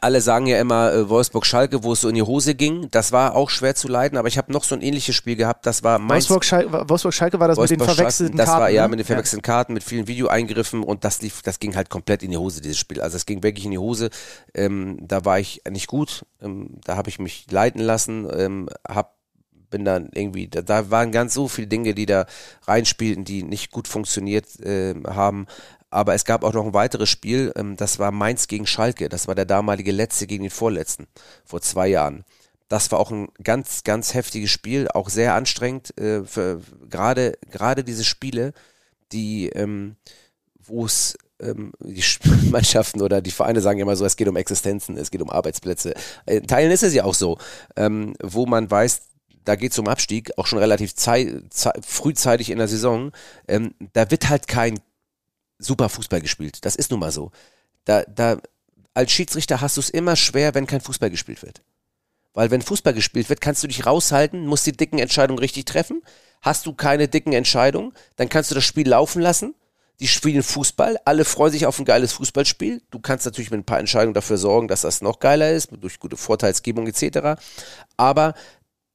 Speaker 1: alle sagen ja immer äh, Wolfsburg-Schalke, wo es so in die Hose ging. Das war auch schwer zu leiden, aber ich habe noch so ein ähnliches Spiel gehabt. Das war Mainz.
Speaker 3: Wolfsburg-Schalke Wolfsburg -Schalke war das
Speaker 1: Wolfsburg
Speaker 3: mit den verwechselten
Speaker 1: das
Speaker 3: Karten.
Speaker 1: war ja
Speaker 3: ne?
Speaker 1: mit den verwechselten Karten, mit vielen Videoeingriffen und das lief, das ging halt komplett in die Hose, dieses Spiel. Also es ging wirklich in die Hose. Ähm, da war ich nicht gut. Ähm, da habe ich mich leiten lassen, ähm, hab bin dann irgendwie, da, da waren ganz so viele Dinge, die da reinspielten, die nicht gut funktioniert äh, haben. Aber es gab auch noch ein weiteres Spiel, ähm, das war Mainz gegen Schalke. Das war der damalige Letzte gegen den Vorletzten vor zwei Jahren. Das war auch ein ganz, ganz heftiges Spiel, auch sehr anstrengend äh, gerade gerade diese Spiele, die ähm, wo es ähm, die Mannschaften oder die Vereine sagen immer so, es geht um Existenzen, es geht um Arbeitsplätze. Äh, In Teilen ist es ja auch so, ähm, wo man weiß, da geht es um Abstieg, auch schon relativ zei zei frühzeitig in der Saison. Ähm, da wird halt kein super Fußball gespielt. Das ist nun mal so. Da, da, als Schiedsrichter hast du es immer schwer, wenn kein Fußball gespielt wird. Weil wenn Fußball gespielt wird, kannst du dich raushalten, musst die dicken Entscheidungen richtig treffen. Hast du keine dicken Entscheidungen, dann kannst du das Spiel laufen lassen. Die spielen Fußball, alle freuen sich auf ein geiles Fußballspiel. Du kannst natürlich mit ein paar Entscheidungen dafür sorgen, dass das noch geiler ist, durch gute Vorteilsgebung etc. Aber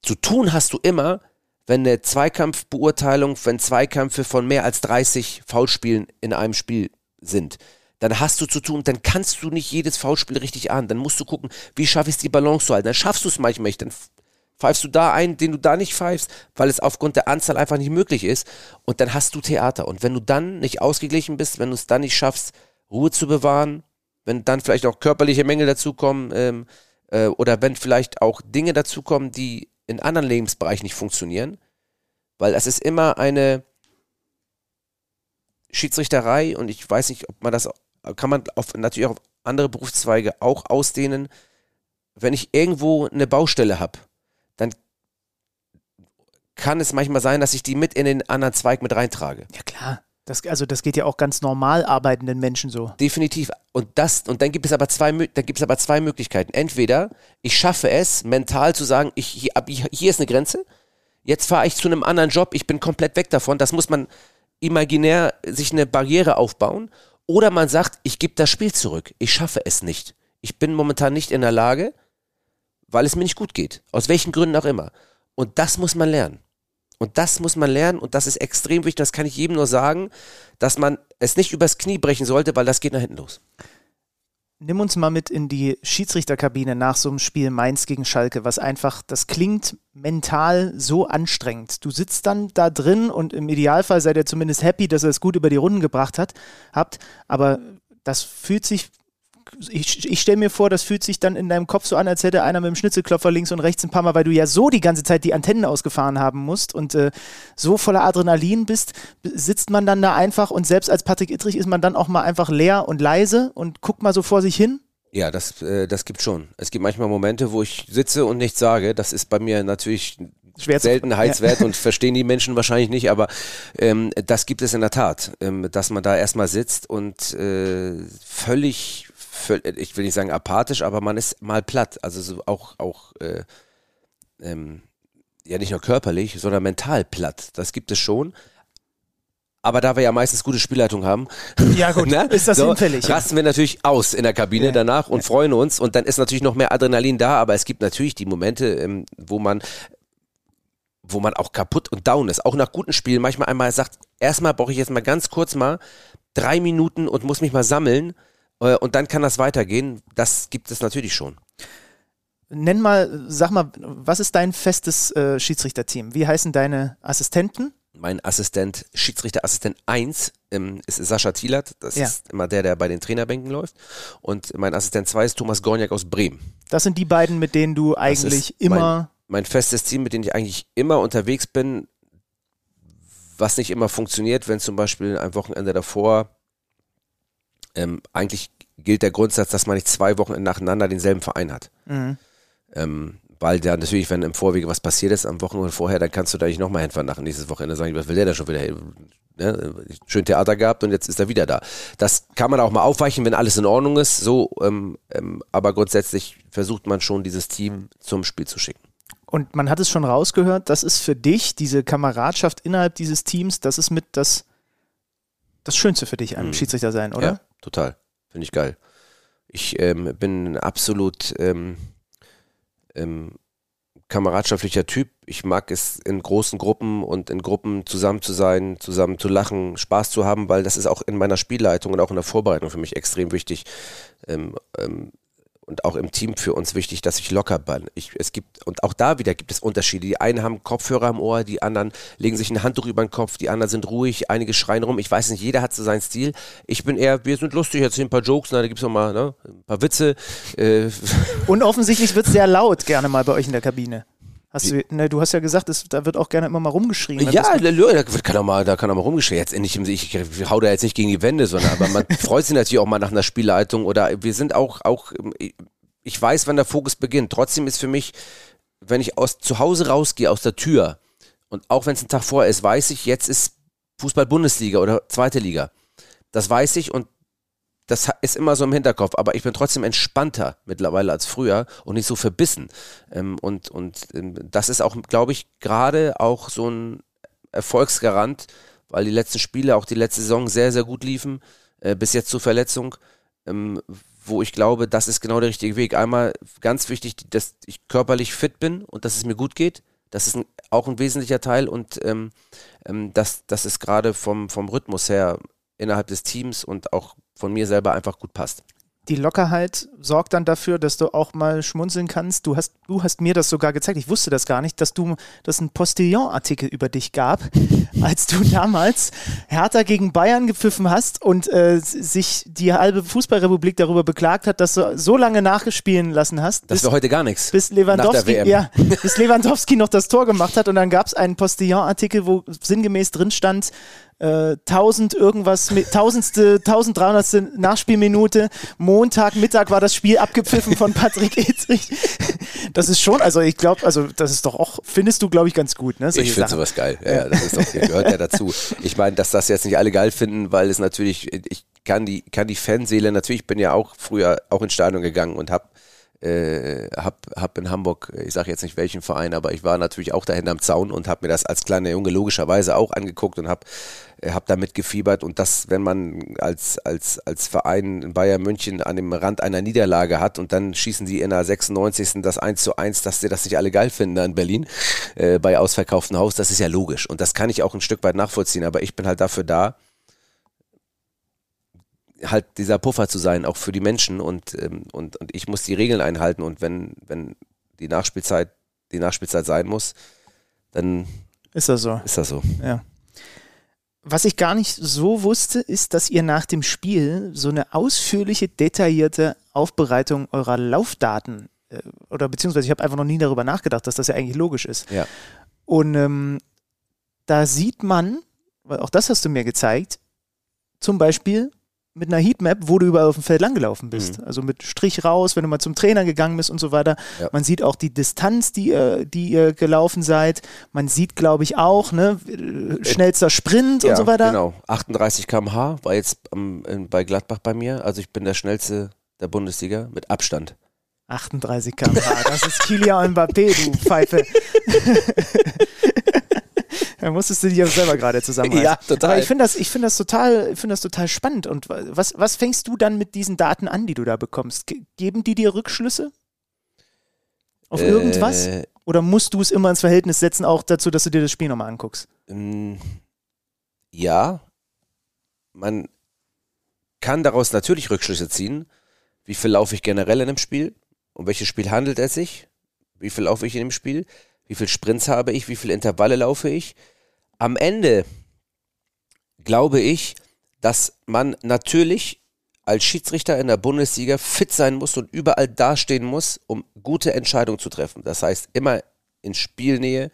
Speaker 1: zu tun hast du immer, wenn eine Zweikampfbeurteilung, wenn Zweikämpfe von mehr als 30 Foulspielen in einem Spiel sind, dann hast du zu tun, dann kannst du nicht jedes Foulspiel richtig an. Dann musst du gucken, wie schaffe ich es, die Balance zu halten. Dann schaffst du es manchmal nicht. Dann pfeifst du da ein, den du da nicht pfeifst, weil es aufgrund der Anzahl einfach nicht möglich ist. Und dann hast du Theater. Und wenn du dann nicht ausgeglichen bist, wenn du es dann nicht schaffst, Ruhe zu bewahren, wenn dann vielleicht auch körperliche Mängel dazukommen ähm, äh, oder wenn vielleicht auch Dinge dazukommen, die in anderen Lebensbereichen nicht funktionieren, weil es ist immer eine Schiedsrichterei und ich weiß nicht, ob man das, kann man auf, natürlich auch auf andere Berufszweige auch ausdehnen. Wenn ich irgendwo eine Baustelle habe, dann kann es manchmal sein, dass ich die mit in den anderen Zweig mit reintrage.
Speaker 3: Ja klar. Das, also das geht ja auch ganz normal arbeitenden Menschen so.
Speaker 1: Definitiv. Und das, und dann gibt es aber zwei, dann gibt es aber zwei Möglichkeiten. Entweder ich schaffe es, mental zu sagen, ich, hier, hier ist eine Grenze, jetzt fahre ich zu einem anderen Job, ich bin komplett weg davon. Das muss man imaginär sich eine Barriere aufbauen. Oder man sagt, ich gebe das Spiel zurück. Ich schaffe es nicht. Ich bin momentan nicht in der Lage, weil es mir nicht gut geht. Aus welchen Gründen auch immer. Und das muss man lernen. Und das muss man lernen und das ist extrem wichtig. Das kann ich jedem nur sagen, dass man es nicht übers Knie brechen sollte, weil das geht nach hinten los.
Speaker 3: Nimm uns mal mit in die Schiedsrichterkabine nach so einem Spiel Mainz gegen Schalke, was einfach, das klingt mental so anstrengend. Du sitzt dann da drin und im Idealfall seid ihr zumindest happy, dass er es gut über die Runden gebracht hat, habt, aber das fühlt sich ich, ich stelle mir vor, das fühlt sich dann in deinem Kopf so an, als hätte einer mit dem Schnitzelklopfer links und rechts ein paar Mal, weil du ja so die ganze Zeit die Antennen ausgefahren haben musst und äh, so voller Adrenalin bist, sitzt man dann da einfach und selbst als Patrick Ittrich ist man dann auch mal einfach leer und leise und guckt mal so vor sich hin.
Speaker 1: Ja, das, äh, das gibt schon. Es gibt manchmal Momente, wo ich sitze und nichts sage. Das ist bei mir natürlich
Speaker 3: Schwer
Speaker 1: Seltenheitswert und verstehen die Menschen wahrscheinlich nicht, aber ähm, das gibt es in der Tat, ähm, dass man da erstmal sitzt und äh, völlig, völ ich will nicht sagen apathisch, aber man ist mal platt. Also so auch, auch äh, ähm, ja nicht nur körperlich, sondern mental platt. Das gibt es schon. Aber da wir ja meistens gute Spielleitung haben,
Speaker 3: Ja, gut,
Speaker 1: ne,
Speaker 3: ist das hinfällig. ja.
Speaker 1: rasten wir natürlich aus in der Kabine
Speaker 3: Ja.
Speaker 1: danach und freuen uns und dann ist natürlich noch mehr Adrenalin da, aber es gibt natürlich die Momente, ähm, wo man wo man auch kaputt und down ist, auch nach guten Spielen manchmal einmal sagt, erstmal brauche ich jetzt mal ganz kurz mal drei Minuten und muss mich mal sammeln äh, und dann kann das weitergehen. Das gibt es natürlich schon.
Speaker 3: Nenn mal, sag mal, was ist dein festes äh, Schiedsrichterteam? Wie heißen deine Assistenten?
Speaker 1: Mein Assistent, Schiedsrichterassistent 1 ähm, ist Sascha Thielert. Das
Speaker 3: Ja.
Speaker 1: ist immer der, der bei den Trainerbänken läuft. Und mein Assistent 2 ist Thomas Gorniak aus Bremen.
Speaker 3: Das sind die beiden, mit denen du eigentlich immer.
Speaker 1: Mein, mein festes Team, mit dem ich eigentlich immer unterwegs bin, was nicht immer funktioniert, wenn zum Beispiel ein Wochenende davor ähm, eigentlich gilt der Grundsatz, dass man nicht zwei Wochen nacheinander denselben Verein hat.
Speaker 3: Mhm.
Speaker 1: Ähm, weil da natürlich, wenn im Vorwege was passiert ist, am Wochenende vorher, dann kannst du da nicht nochmal hinfahren nach nächstes Wochenende sagen, was will der da schon wieder? Ne? Schön Theater gehabt und jetzt ist er wieder da. Das kann man auch mal aufweichen, wenn alles in Ordnung ist, so, ähm, ähm, aber grundsätzlich versucht man schon, dieses Team zum Spiel zu schicken.
Speaker 3: Und man hat es schon rausgehört, das ist für dich, diese Kameradschaft innerhalb dieses Teams, das ist mit das, das Schönste für dich, einem
Speaker 1: Mhm.
Speaker 3: Schiedsrichter sein, oder?
Speaker 1: Ja, total. Finde ich geil. Ich ähm, bin absolut ähm, ähm, kameradschaftlicher Typ. Ich mag es in großen Gruppen und in Gruppen zusammen zu sein, zusammen zu lachen, Spaß zu haben, weil das ist auch in meiner Spielleitung und auch in der Vorbereitung für mich extrem wichtig. Ähm, ähm, und auch im Team für uns wichtig, dass ich locker bin. Ich, es gibt, und auch da wieder gibt es Unterschiede. Die einen haben Kopfhörer im Ohr, die anderen legen sich ein Handtuch über den Kopf, die anderen sind ruhig, einige schreien rum. Ich weiß nicht, jeder hat so seinen Stil. Ich bin eher, wir sind lustig, erzählen ein paar Jokes, na, da gibt's noch mal ne, ein paar Witze. Äh.
Speaker 3: Und offensichtlich wird sehr laut gerne mal bei euch in der Kabine. Hast du, ne, du hast ja gesagt, es, da wird auch gerne immer mal rumgeschrien.
Speaker 1: Ja, da kann auch mal, da kann auch mal rumgeschrien. Jetzt nicht, ich, ich hau da jetzt nicht gegen die Wände, sondern aber man freut sich natürlich auch mal nach einer Spielleitung oder wir sind auch, auch ich weiß, wann der Fokus beginnt. Trotzdem ist für mich, wenn ich aus zu Hause rausgehe, aus der Tür, und auch wenn es ein Tag vorher ist, weiß ich, jetzt ist Fußball-Bundesliga oder zweite Liga. Das weiß ich und das ist immer so im Hinterkopf, aber ich bin trotzdem entspannter mittlerweile als früher und nicht so verbissen. Ähm, und, und ähm, das ist auch, glaube ich, gerade auch so ein Erfolgsgarant, weil die letzten Spiele, auch die letzte Saison sehr, sehr gut liefen, äh, bis jetzt zur Verletzung, ähm, wo ich glaube, das ist genau der richtige Weg. Einmal ganz wichtig, dass ich körperlich fit bin und dass es mir gut geht. Das ist ein, auch ein wesentlicher Teil und ähm, ähm, das, das ist gerade vom, vom Rhythmus her innerhalb des Teams und auch von mir selber einfach gut passt
Speaker 3: die Lockerheit sorgt dann dafür, dass du auch mal schmunzeln kannst. Du hast, du hast mir das sogar gezeigt. Ich wusste das gar nicht, dass du, dass ein Postillon-Artikel über dich gab, als du damals Hertha gegen Bayern gepfiffen hast und äh, sich die halbe Fußballrepublik darüber beklagt hat, dass du so lange nachgespielen lassen hast.
Speaker 1: Das war heute gar nichts.
Speaker 3: Bis Lewandowski, ja, bis Lewandowski noch das Tor gemacht hat und dann gab es einen Postillon-Artikel, wo sinngemäß drin stand, äh, 1000 irgendwas, tausendste, 1300. Nachspielminute. Montag, Mittag war das Spiel abgepfiffen von Patrick Edrich. Das ist schon, also ich glaube, also das ist doch auch, findest du, glaube ich, ganz gut, ne?
Speaker 1: Ich finde sowas geil. Ja, ja, das ist doch, gehört ja dazu. Ich meine, dass das jetzt nicht alle geil finden, weil es natürlich, ich kann die, kann die Fanseele, natürlich bin ja auch früher auch ins Stadion gegangen und habe äh, hab, hab in Hamburg, ich sage jetzt nicht welchen Verein, aber ich war natürlich auch dahinter am Zaun und habe mir das als kleiner Junge logischerweise auch angeguckt und habe äh, hab da mitgefiebert und das, wenn man als, als, als Verein in Bayern München an dem Rand einer Niederlage hat und dann schießen die in der 96. das 1 zu 1, dass sie das nicht alle geil finden da in Berlin äh, bei ausverkauftem Haus, das ist ja logisch und das kann ich auch ein Stück weit nachvollziehen, aber ich bin halt dafür da, halt dieser Puffer zu sein, auch für die Menschen und, ähm, und, und ich muss die Regeln einhalten und wenn, wenn die Nachspielzeit die Nachspielzeit sein muss, dann
Speaker 3: ist das so.
Speaker 1: Ist das so.
Speaker 3: Ja. Was ich gar nicht so wusste, ist, dass ihr nach dem Spiel so eine ausführliche, detaillierte Aufbereitung eurer Laufdaten äh, oder beziehungsweise ich habe einfach noch nie darüber nachgedacht, dass das ja eigentlich logisch ist.
Speaker 1: Ja.
Speaker 3: Und ähm, da sieht man, weil auch das hast du mir gezeigt, zum Beispiel, mit einer Heatmap, wo du überall auf dem Feld langgelaufen bist. Mhm. Also mit Strich raus, wenn du mal zum Trainer gegangen bist und so weiter. Ja. Man sieht auch die Distanz, die ihr, die ihr gelaufen seid. Man sieht, glaube ich, auch, ne, schnellster Sprint ja, und so weiter.
Speaker 1: Genau, 38 km/h war jetzt ähm, bei Gladbach bei mir. Also ich bin der schnellste der Bundesliga mit Abstand.
Speaker 3: 38 km/h, das ist Kilian Mbappé, du Pfeife. Da musstest du dich auch selber gerade zusammenreißen.
Speaker 1: Ja, total.
Speaker 3: Aber ich finde das, find das, total, find das total spannend. Und was, was fängst du dann mit diesen Daten an, die du da bekommst? Geben die dir Rückschlüsse? Auf äh, irgendwas? Oder musst du es immer ins Verhältnis setzen, auch dazu, dass du dir das Spiel nochmal anguckst?
Speaker 1: Ähm, ja. Man kann daraus natürlich Rückschlüsse ziehen. Wie viel laufe ich generell in einem Spiel? Um welches Spiel handelt es sich? Wie viel laufe ich in dem Spiel? wie viele Sprints habe ich, wie viele Intervalle laufe ich. Am Ende glaube ich, dass man natürlich als Schiedsrichter in der Bundesliga fit sein muss und überall dastehen muss, um gute Entscheidungen zu treffen. Das heißt, immer in Spielnähe,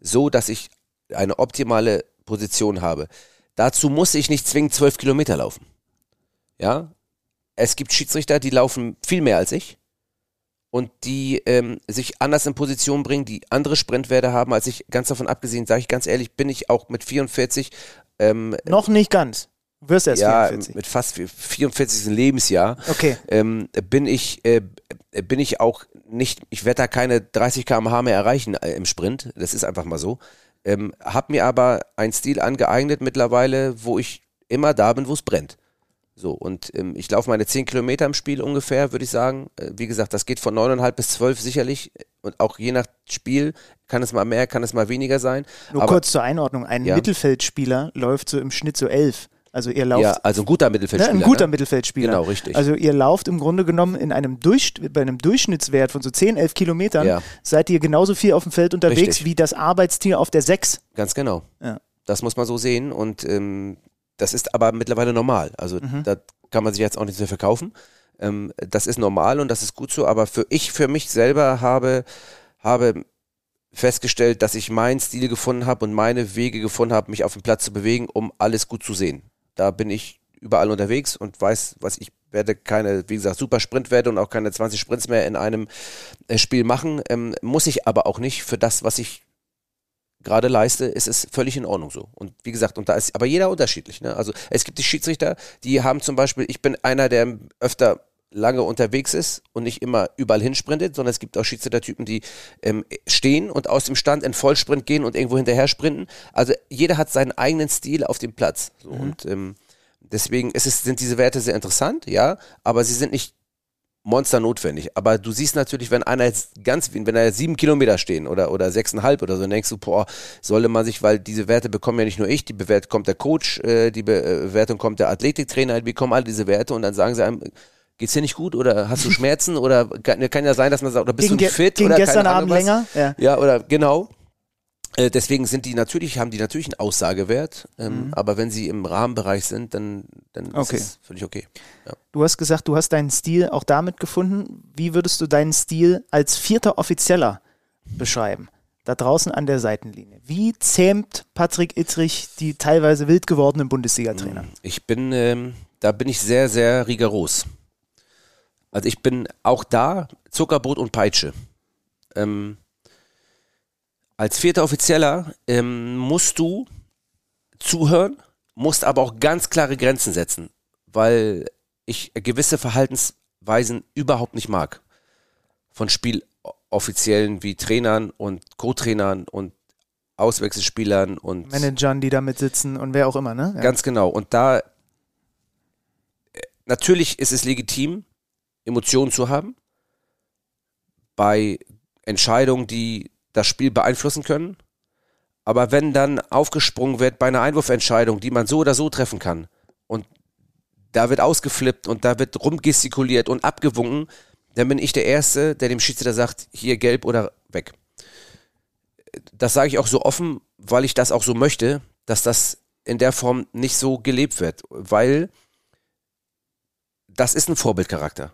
Speaker 1: so dass ich eine optimale Position habe. Dazu muss ich nicht zwingend zwölf Kilometer laufen. Ja, es gibt Schiedsrichter, die laufen viel mehr als ich und die ähm, sich anders in Position bringen, die andere Sprintwerte haben, als ich ganz davon abgesehen, sage ich ganz ehrlich, bin ich auch mit 44 ähm,
Speaker 3: noch nicht ganz. Wirst erst
Speaker 1: ja,
Speaker 3: 44.
Speaker 1: mit fast 44. Lebensjahr
Speaker 3: okay.
Speaker 1: ähm, bin ich äh, bin ich auch nicht, ich werde da keine 30 km/h mehr erreichen äh, im Sprint, das ist einfach mal so. Ähm, hab mir aber einen Stil angeeignet mittlerweile, wo ich immer da bin, wo es brennt. So, und ähm, ich laufe meine 10 Kilometer im Spiel ungefähr, würde ich sagen. Äh, wie gesagt, das geht von 9,5 bis 12 sicherlich. Und auch je nach Spiel kann es mal mehr, kann es mal weniger sein.
Speaker 3: Nur
Speaker 1: Aber,
Speaker 3: kurz zur Einordnung. Ein
Speaker 1: Ja.
Speaker 3: Mittelfeldspieler läuft so im Schnitt so 11. Also ihr lauft
Speaker 1: Ja, also ein guter
Speaker 3: Ne,
Speaker 1: Mittelfeldspieler.
Speaker 3: ein guter
Speaker 1: ne?
Speaker 3: Mittelfeldspieler.
Speaker 1: Genau, richtig.
Speaker 3: Also ihr lauft im Grunde genommen in einem Durch, bei einem Durchschnittswert von so 10, 11 Kilometern,
Speaker 1: Ja.
Speaker 3: seid ihr genauso viel auf dem Feld unterwegs
Speaker 1: Richtig.
Speaker 3: wie das Arbeitstier auf der 6.
Speaker 1: Ganz genau.
Speaker 3: Ja.
Speaker 1: Das muss man so sehen und ähm, das ist aber mittlerweile normal. Also
Speaker 3: Mhm.
Speaker 1: da kann man sich jetzt auch nicht so verkaufen. Ähm, das ist normal und das ist gut so, aber für ich für mich selber habe, habe festgestellt, dass ich meinen Stil gefunden habe und meine Wege gefunden habe, mich auf dem Platz zu bewegen, um alles gut zu sehen. Da bin ich überall unterwegs und weiß, was ich werde keine, wie gesagt, super Sprintwerte und auch keine 20 Sprints mehr in einem äh, Spiel machen. Ähm, muss ich aber auch nicht für das, was ich gerade leiste, ist es völlig in Ordnung so. Und wie gesagt, und da ist aber jeder unterschiedlich. Ne? Also es gibt die Schiedsrichter, die haben zum Beispiel, ich bin einer, der öfter lange unterwegs ist und nicht immer überall hinsprintet, sondern es gibt auch Schiedsrichtertypen, die ähm, stehen und aus dem Stand in Vollsprint gehen und irgendwo hinterher sprinten. Also jeder hat seinen eigenen Stil auf dem Platz. So, Und ähm, deswegen ist es, sind diese Werte sehr interessant, ja, aber sie sind nicht Monster notwendig. Aber du siehst natürlich, wenn einer jetzt ganz, wenn da jetzt sieben Kilometer stehen oder, oder sechseinhalb oder so, dann denkst du, boah, sollte man sich, weil diese Werte bekommen ja nicht nur ich, die Bewertung kommt der Coach, äh, die Bewertung kommt der Athletiktrainer, die bekommen alle diese Werte und dann sagen sie einem, geht's dir nicht gut oder hast du Schmerzen oder kann, kann ja sein, dass man sagt, oder bist
Speaker 3: Ging,
Speaker 1: du fit
Speaker 3: ging
Speaker 1: oder
Speaker 3: gestern Abend länger? Ja.
Speaker 1: Ja, oder genau. Äh, deswegen sind die natürlich, haben die natürlich einen Aussagewert, ähm,
Speaker 3: Mhm.
Speaker 1: aber wenn sie im Rahmenbereich sind, dann, dann
Speaker 3: Okay.
Speaker 1: ist es völlig okay. Ja.
Speaker 3: Du hast gesagt, du hast deinen Stil auch damit gefunden. Wie würdest du deinen Stil als vierter Offizieller beschreiben? Da draußen an der Seitenlinie. Wie zähmt Patrick Ittrich die teilweise wild gewordenen Bundesliga-Trainer?
Speaker 1: Ich bin, ähm, da bin ich sehr, sehr rigoros. Also ich bin auch da Zuckerbrot und Peitsche. Ähm, als vierter Offizieller ähm, musst du zuhören, musst aber auch ganz klare Grenzen setzen, weil ich gewisse Verhaltensweisen überhaupt nicht mag. Von Spieloffiziellen wie Trainern und Co-Trainern und Auswechselspielern und
Speaker 3: Managern, die da mit sitzen und wer auch immer, ne? Ja.
Speaker 1: Ganz genau. Und da äh, natürlich ist es legitim, Emotionen zu haben bei Entscheidungen, die das Spiel beeinflussen können. Aber wenn dann aufgesprungen wird bei einer Einwurfentscheidung, die man so oder so treffen kann, und da wird ausgeflippt und da wird rumgestikuliert und abgewunken, dann bin ich der Erste, der dem Schiedsrichter sagt, hier gelb oder weg. Das sage ich auch so offen, weil ich das auch so möchte, dass das in der Form nicht so gelebt wird, weil das ist ein Vorbildcharakter.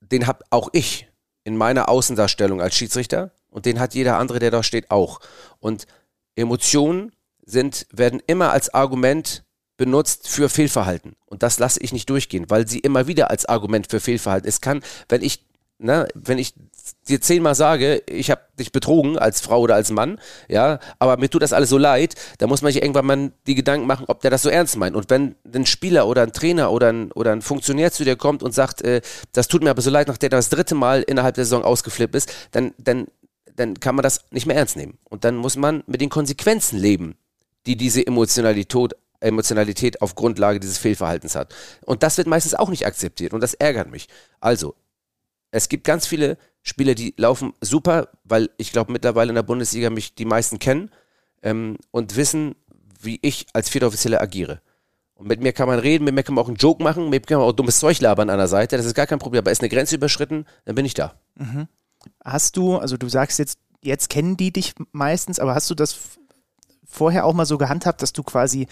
Speaker 1: Den habe auch ich in meiner Außendarstellung als Schiedsrichter und den hat jeder andere, der da steht, auch. Und Emotionen sind, werden immer als Argument benutzt für Fehlverhalten. Und das lasse ich nicht durchgehen, weil sie immer wieder als Argument für Fehlverhalten. Es kann, wenn ich, ne, wenn ich dir zehnmal sage, ich habe dich betrogen als Frau oder als Mann, ja, aber mir tut das alles so leid, da muss man sich irgendwann mal die Gedanken machen, ob der das so ernst meint. Und wenn ein Spieler oder ein Trainer oder ein, oder ein Funktionär zu dir kommt und sagt, äh, das tut mir aber so leid, nachdem er das dritte Mal innerhalb der Saison ausgeflippt ist, dann, dann, dann kann man das nicht mehr ernst nehmen. Und dann muss man mit den Konsequenzen leben, die diese Emotionalität Emotionalität auf Grundlage dieses Fehlverhaltens hat. Und das wird meistens auch nicht akzeptiert und das ärgert mich. Also, es gibt ganz viele Spieler, die laufen super, weil ich glaube mittlerweile in der Bundesliga mich die meisten kennen ähm, und wissen, wie ich als vierter Offizieller agiere. Und mit mir kann man reden, mit mir kann man auch einen Joke machen, mit mir kann man auch dummes Zeug labern an der Seite, das ist gar kein Problem. Aber ist eine Grenze überschritten, dann bin ich da.
Speaker 3: Hast du, also du sagst jetzt, jetzt kennen die dich meistens, aber hast du das vorher auch mal so gehandhabt, dass du quasi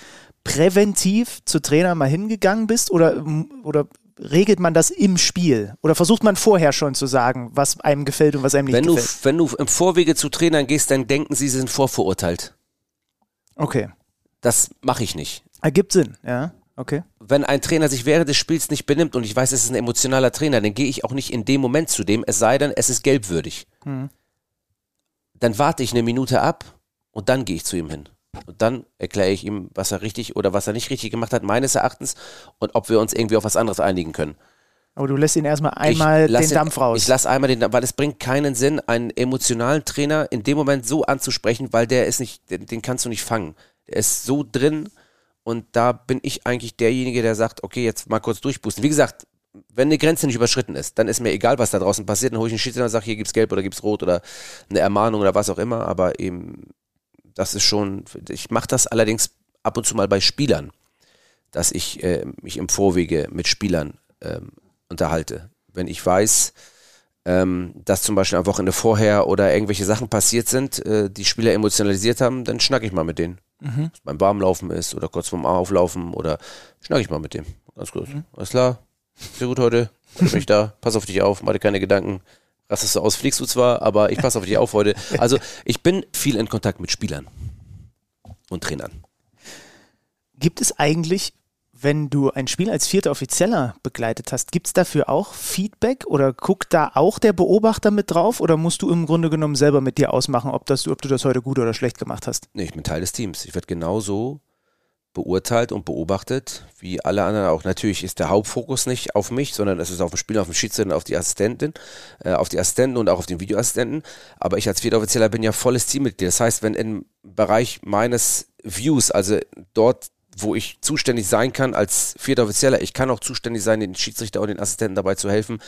Speaker 3: präventiv zu Trainer mal hingegangen bist oder, oder regelt man das im Spiel? Oder versucht man vorher schon zu sagen, was einem gefällt und was einem nicht
Speaker 1: Wenn du,
Speaker 3: gefällt?
Speaker 1: wenn du im Vorwege zu Trainern gehst, dann denken sie, sie sind vorverurteilt.
Speaker 3: Okay.
Speaker 1: Das mache ich nicht.
Speaker 3: Ergibt Sinn, ja. Okay.
Speaker 1: Wenn ein Trainer sich während des Spiels nicht benimmt und ich weiß, es ist ein emotionaler Trainer, dann gehe ich auch nicht in dem Moment zu dem, es sei denn, es ist gelbwürdig. Dann warte ich eine Minute ab und dann gehe ich zu ihm hin. Und dann erkläre ich ihm, was er richtig oder was er nicht richtig gemacht hat, meines Erachtens, und ob wir uns irgendwie auf was anderes einigen können.
Speaker 3: Aber du lässt ihn erstmal einmal den Dampf raus.
Speaker 1: Ich lasse einmal den Dampf, weil es bringt keinen Sinn, einen emotionalen Trainer in dem Moment so anzusprechen, weil der ist nicht, den, den kannst du nicht fangen. Der ist so drin Und da bin ich eigentlich derjenige, der sagt, okay, jetzt mal kurz durchpusten. Wie gesagt, wenn eine Grenze nicht überschritten ist, dann ist mir egal, was da draußen passiert. Dann hole ich einen Schiedsrichter und sage, hier gibt's gelb oder gibt's rot oder eine Ermahnung oder was auch immer. Aber eben, das ist schon, ich mache das allerdings ab und zu mal bei Spielern, dass ich äh, mich im Vorwege mit Spielern ähm, unterhalte. Wenn ich weiß, ähm, dass zum Beispiel am Wochenende vorher oder irgendwelche Sachen passiert sind, äh, die Spieler emotionalisiert haben, dann schnack ich mal mit denen. Mhm. beim Warmlaufen ist oder kurz vorm Auflaufen oder schnack ich mal mit dem. Ganz kurz. Mhm. Alles klar, sehr gut heute. Heute bin ich da. Pass auf dich auf, mach dir keine Gedanken. Rastest du aus, fliegst du zwar, aber ich passe auf dich auf heute. Also ich bin viel in Kontakt mit Spielern und Trainern.
Speaker 3: Gibt es eigentlich, wenn du ein Spiel als vierter Offizieller begleitet hast, gibt es dafür auch Feedback oder guckt da auch der Beobachter mit drauf oder musst du im Grunde genommen selber mit dir ausmachen, ob, das, ob du das heute gut oder schlecht gemacht hast?
Speaker 1: Nee, ich bin Teil des Teams. Ich werde genauso beurteilt und beobachtet, wie alle anderen auch. Natürlich ist der Hauptfokus nicht auf mich, sondern es ist auf dem Spieler, auf dem Schiedsrichter, auf die Assistentin, äh, auf die Assistenten und auch auf den Videoassistenten. Aber ich als Viertoffizieller bin ja volles Teammitglied. Das heißt, wenn im Bereich meines Views, also dort wo ich zuständig sein kann als vierter Offizieller. Ich kann auch zuständig sein, den Schiedsrichter und den Assistenten dabei zu helfen,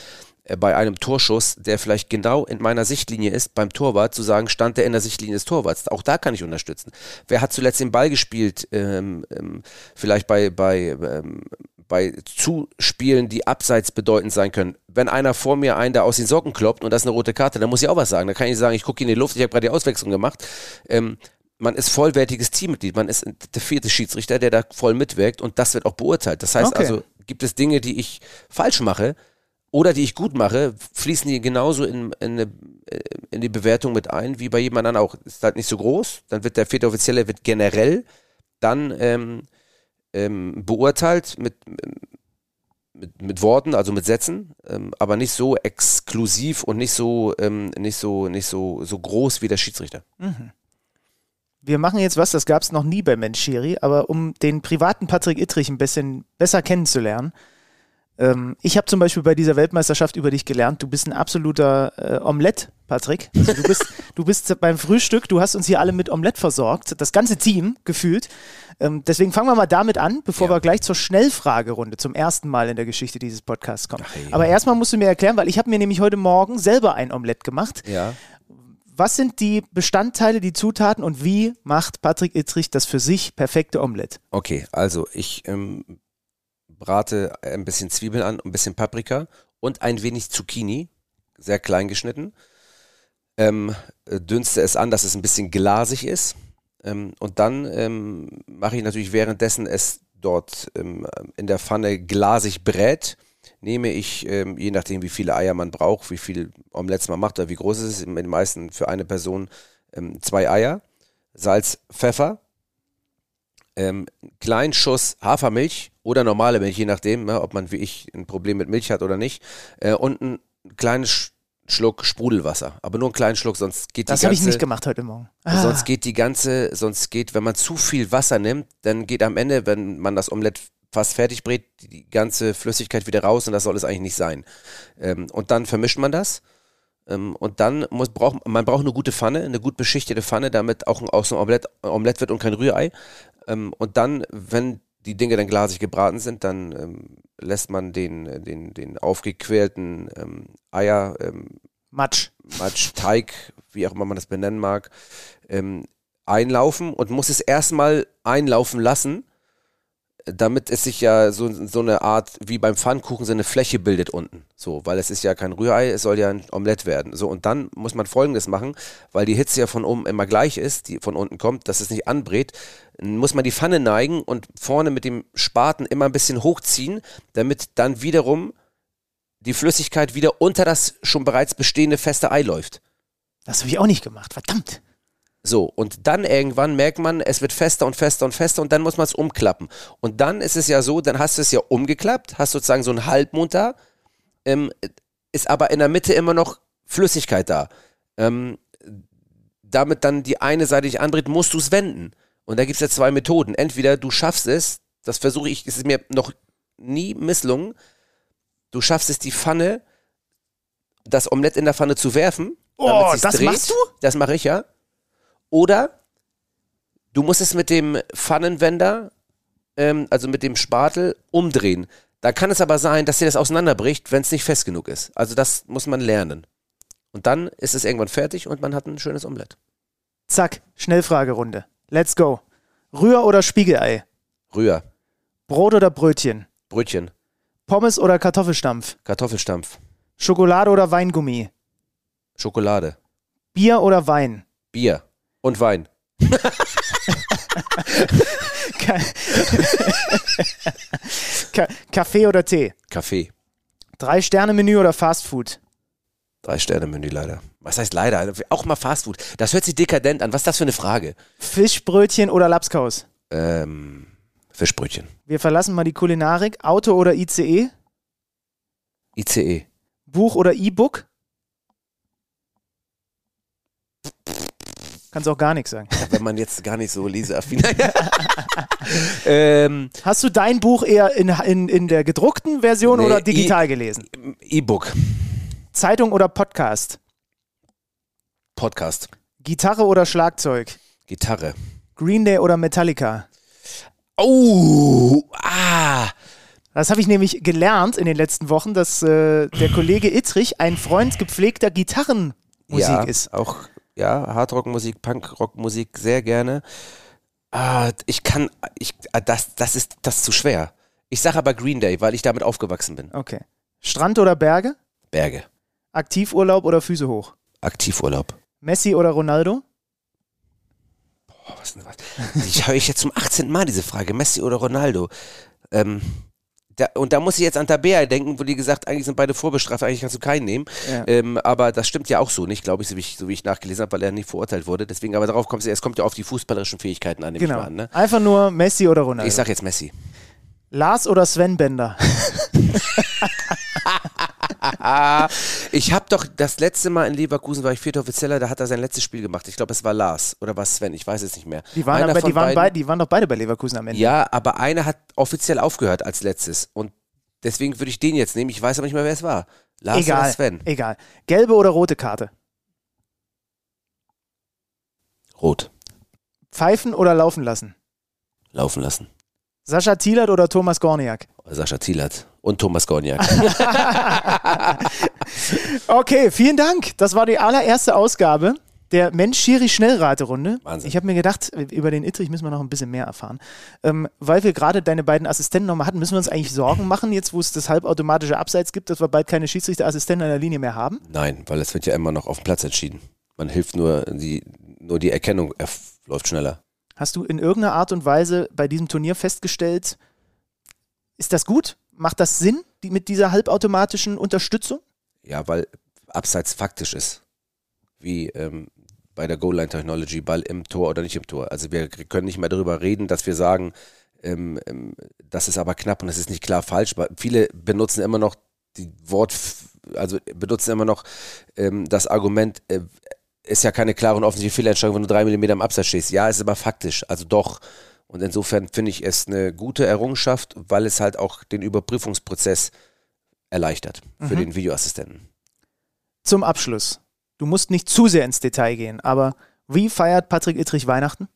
Speaker 1: äh, bei einem Torschuss, der vielleicht genau in meiner Sichtlinie ist, beim Torwart zu sagen, stand der in der Sichtlinie des Torwarts. Auch da kann ich unterstützen. Wer hat zuletzt den Ball gespielt? Ähm, ähm, vielleicht bei, bei, ähm, bei Zuspielen, die abseits bedeutend sein können. Wenn einer vor mir einen da aus den Socken kloppt und das ist eine rote Karte, dann muss ich auch was sagen. Da kann ich sagen, ich gucke in die Luft, ich habe gerade die Auswechslung gemacht. Ähm, man ist vollwertiges Teammitglied, man ist der vierte Schiedsrichter, der da voll mitwirkt und das wird auch beurteilt. Das heißt okay. also, gibt es Dinge, die ich falsch mache oder die ich gut mache, fließen die genauso in, in, äh, in die Bewertung mit ein, wie bei jemand anderem auch. Ist halt nicht so groß, dann wird der vierte Offizielle wird generell dann ähm, ähm, beurteilt mit, mit, mit Worten, also mit Sätzen, ähm, aber nicht so exklusiv und nicht so, ähm, nicht so, nicht so, so groß wie der Schiedsrichter. Mhm
Speaker 3: wir machen jetzt was, das gab es noch nie bei Menschiri, aber um den privaten Patrick Ittrich ein bisschen besser kennenzulernen. Ähm, ich habe zum Beispiel bei dieser Weltmeisterschaft über dich gelernt, du bist ein absoluter äh, Omelett, Patrick. Also du, bist, du bist beim Frühstück, du hast uns hier alle mit Omelett versorgt, das ganze Team gefühlt. Ähm, deswegen fangen wir mal damit an, bevor ja. wir gleich zur Schnellfragerunde zum ersten Mal in der Geschichte dieses Podcasts kommen. Ach, ja. Aber erstmal musst du mir erklären, weil ich habe mir nämlich heute Morgen selber ein Omelett gemacht.
Speaker 1: Ja
Speaker 3: was sind die Bestandteile, die Zutaten und wie macht Patrick Ittrich das für sich perfekte Omelette?
Speaker 1: Okay, also ich ähm, brate ein bisschen Zwiebeln an, ein bisschen Paprika und ein wenig Zucchini, sehr klein geschnitten. Ähm, dünste es an, dass es ein bisschen glasig ist. Ähm, und dann ähm, mache ich natürlich währenddessen es dort ähm, in der Pfanne glasig brät nehme ich, ähm, je nachdem wie viele Eier man braucht, wie viel Omelettes man macht oder wie groß es ist, in den meisten für eine Person ähm, zwei Eier, Salz, Pfeffer, ähm, kleinen Schuss Hafermilch oder normale Milch, je nachdem, ja, ob man wie ich ein Problem mit Milch hat oder nicht, äh, und ein kleines Schluck Sprudelwasser, aber nur einen kleinen Schluck, sonst geht
Speaker 3: das
Speaker 1: die ganze.
Speaker 3: Das habe ich nicht gemacht heute Morgen.
Speaker 1: Ah. Sonst geht die ganze, sonst geht, wenn man zu viel Wasser nimmt, dann geht am Ende, wenn man das Omelett fast fertig brät, die ganze Flüssigkeit wieder raus und das soll es eigentlich nicht sein. Ähm, und dann vermischt man das. Ähm, und dann muss, braucht man braucht eine gute Pfanne, eine gut beschichtete Pfanne, damit auch aus einem Omelett, Omelett wird und kein Rührei. Ähm, und dann, wenn die Dinge dann glasig gebraten sind, dann ähm, lässt man den, den, den aufgequälten Eier,
Speaker 3: Matsch.
Speaker 1: Matsch, Teig, wie auch immer man das benennen mag, einlaufen und muss es erstmal einlaufen lassen damit es sich ja so, so eine Art, wie beim Pfannkuchen, so eine Fläche bildet unten. So, weil es ist ja kein Rührei, es soll ja ein Omelett werden. So, und dann muss man folgendes machen, weil die Hitze ja von oben immer gleich ist, die von unten kommt, dass es nicht anbrät, muss man die Pfanne neigen und vorne mit dem Spaten immer ein bisschen hochziehen, damit dann wiederum die Flüssigkeit wieder unter das schon bereits bestehende feste Ei läuft.
Speaker 3: Das habe ich auch nicht gemacht, verdammt.
Speaker 1: So, und dann irgendwann merkt man, es wird fester und fester und fester und dann muss man es umklappen. Und dann ist es ja so, dann hast du es ja umgeklappt, hast sozusagen so einen Halbmond da, ähm, ist aber in der Mitte immer noch Flüssigkeit da. Ähm, damit dann die eine Seite dich anbrät, musst du es wenden. Und da gibt es ja zwei Methoden. Entweder du schaffst es, das versuche ich, es ist mir noch nie misslungen, du schaffst es, die Pfanne, das Omelett in der Pfanne zu werfen.
Speaker 3: Oh, das dreht. machst du?
Speaker 1: Das mache ich ja. Oder du musst es mit dem Pfannenwender ähm, also mit dem Spatel, umdrehen. Da kann es aber sein, dass dir das auseinanderbricht, wenn es nicht fest genug ist. Also das muss man lernen. Und dann ist es irgendwann fertig und man hat ein schönes Omelett.
Speaker 3: Zack, Schnellfragerunde. Let's go. Rühr- oder Spiegelei?
Speaker 1: Rühr,
Speaker 3: Brot oder Brötchen?
Speaker 1: Brötchen,
Speaker 3: Pommes oder Kartoffelstampf?
Speaker 1: Kartoffelstampf,
Speaker 3: Schokolade oder Weingummi?
Speaker 1: Schokolade,
Speaker 3: Bier oder Wein?
Speaker 1: Bier und Wein.
Speaker 3: Ka Ka Kaffee oder Tee?
Speaker 1: Kaffee.
Speaker 3: Drei-Sterne-Menü oder Fastfood?
Speaker 1: Drei Sterne Menü leider. Was heißt leider? Auch mal Fastfood. Das hört sich dekadent an. Was ist das für eine Frage?
Speaker 3: Fischbrötchen oder Lapskaus?
Speaker 1: Ähm, Fischbrötchen.
Speaker 3: Wir verlassen mal die Kulinarik. Auto oder ICE?
Speaker 1: ICE.
Speaker 3: Buch oder E-Book? Kannst auch gar nichts sagen.
Speaker 1: Wenn man jetzt gar nicht so leseaffin ähm,
Speaker 3: Hast du dein Buch eher in, in, in der gedruckten Version
Speaker 1: Nee,
Speaker 3: oder digital
Speaker 1: I-
Speaker 3: gelesen?
Speaker 1: E-Book.
Speaker 3: Zeitung oder Podcast?
Speaker 1: Podcast.
Speaker 3: Gitarre oder Schlagzeug?
Speaker 1: Gitarre.
Speaker 3: Green Day oder Metallica?
Speaker 1: Oh, ah.
Speaker 3: Das habe ich nämlich gelernt in den letzten Wochen, dass äh, der Kollege Ittrich ein Freund gepflegter Gitarrenmusik
Speaker 1: ja,
Speaker 3: ist.
Speaker 1: Auch, ja, Hardrockmusik, Punkrockmusik sehr gerne. Ah, ich kann, ich, ah, das, das ist das ist zu schwer. Ich sage aber Green Day, weil ich damit aufgewachsen bin.
Speaker 3: Okay. Strand oder Berge?
Speaker 1: Berge.
Speaker 3: Aktivurlaub oder Füße hoch?
Speaker 1: Aktivurlaub.
Speaker 3: Messi oder Ronaldo?
Speaker 1: Oh, was denn was? Ich höre ich jetzt zum 18. Mal diese Frage, Messi oder Ronaldo. Ähm, da, und da muss ich jetzt an Tabea denken, wo die gesagt, eigentlich sind beide vorbestraft, eigentlich kannst du keinen nehmen.
Speaker 3: Ja.
Speaker 1: Ähm, aber das stimmt ja auch so nicht, glaube ich, so wie ich, so wie ich nachgelesen habe, weil er nicht verurteilt wurde. Deswegen, aber darauf kommt es, es kommt ja auf die fußballerischen Fähigkeiten an, nehme
Speaker 3: Genau.
Speaker 1: ich mal an. Ne?
Speaker 3: Einfach nur Messi oder Ronaldo.
Speaker 1: Ich sag jetzt Messi.
Speaker 3: Lars oder Sven Bender?
Speaker 1: Ich habe doch das letzte Mal in Leverkusen war ich vierter Offizieller, da hat er sein letztes Spiel gemacht. Ich glaube, es war Lars oder war es Sven, ich weiß es nicht mehr.
Speaker 3: Die waren, aber, die, waren
Speaker 1: beiden-
Speaker 3: beid, die waren doch beide bei Leverkusen am Ende.
Speaker 1: Ja, aber einer hat offiziell aufgehört als letztes. Und deswegen würde ich den jetzt nehmen. Ich weiß aber nicht mehr, wer es war. Lars oder
Speaker 3: egal,
Speaker 1: Sven?
Speaker 3: egal. Gelbe oder rote Karte?
Speaker 1: Rot.
Speaker 3: Pfeifen oder laufen lassen?
Speaker 1: Laufen lassen.
Speaker 3: Sascha Thielert oder Thomas Gorniak?
Speaker 1: Sascha Thielert und Thomas Gorniak.
Speaker 3: Okay, vielen Dank. Das war die allererste Ausgabe der Mensch-Schiri-Schnellraterunde.
Speaker 1: Wahnsinn.
Speaker 3: Ich habe mir gedacht, über den Ittrich müssen wir noch ein bisschen mehr erfahren. Ähm, weil wir gerade deine beiden Assistenten nochmal hatten, müssen wir uns eigentlich Sorgen machen, jetzt wo es das halbautomatische Abseits gibt, dass wir bald keine Schiedsrichterassistenten an der Linie mehr haben?
Speaker 1: Nein, weil es wird ja immer noch auf dem Platz entschieden. Man hilft nur, die, nur die Erkennung erf- läuft schneller.
Speaker 3: Hast du in irgendeiner Art und Weise bei diesem Turnier festgestellt, ist das gut? Macht das Sinn die, mit dieser halbautomatischen Unterstützung?
Speaker 1: Ja, weil Abseits faktisch ist. Wie ähm, bei der Goal Line Technology, Ball im Tor oder nicht im Tor. Also wir können nicht mehr darüber reden, dass wir sagen, ähm, ähm, das ist aber knapp und das ist nicht klar falsch. Viele benutzen immer noch die Wort, also benutzen immer noch ähm, das Argument, äh, ist ja keine klare und offensichtliche Fehlentscheidung, wenn du drei Millimeter am Abseits stehst. Ja, ist aber faktisch, also doch. Und insofern finde ich es eine gute Errungenschaft, weil es halt auch den Überprüfungsprozess erleichtert für
Speaker 3: Mhm.
Speaker 1: den Videoassistenten.
Speaker 3: Zum Abschluss. Du musst nicht zu sehr ins Detail gehen, aber wie feiert Patrick Ittrich Weihnachten?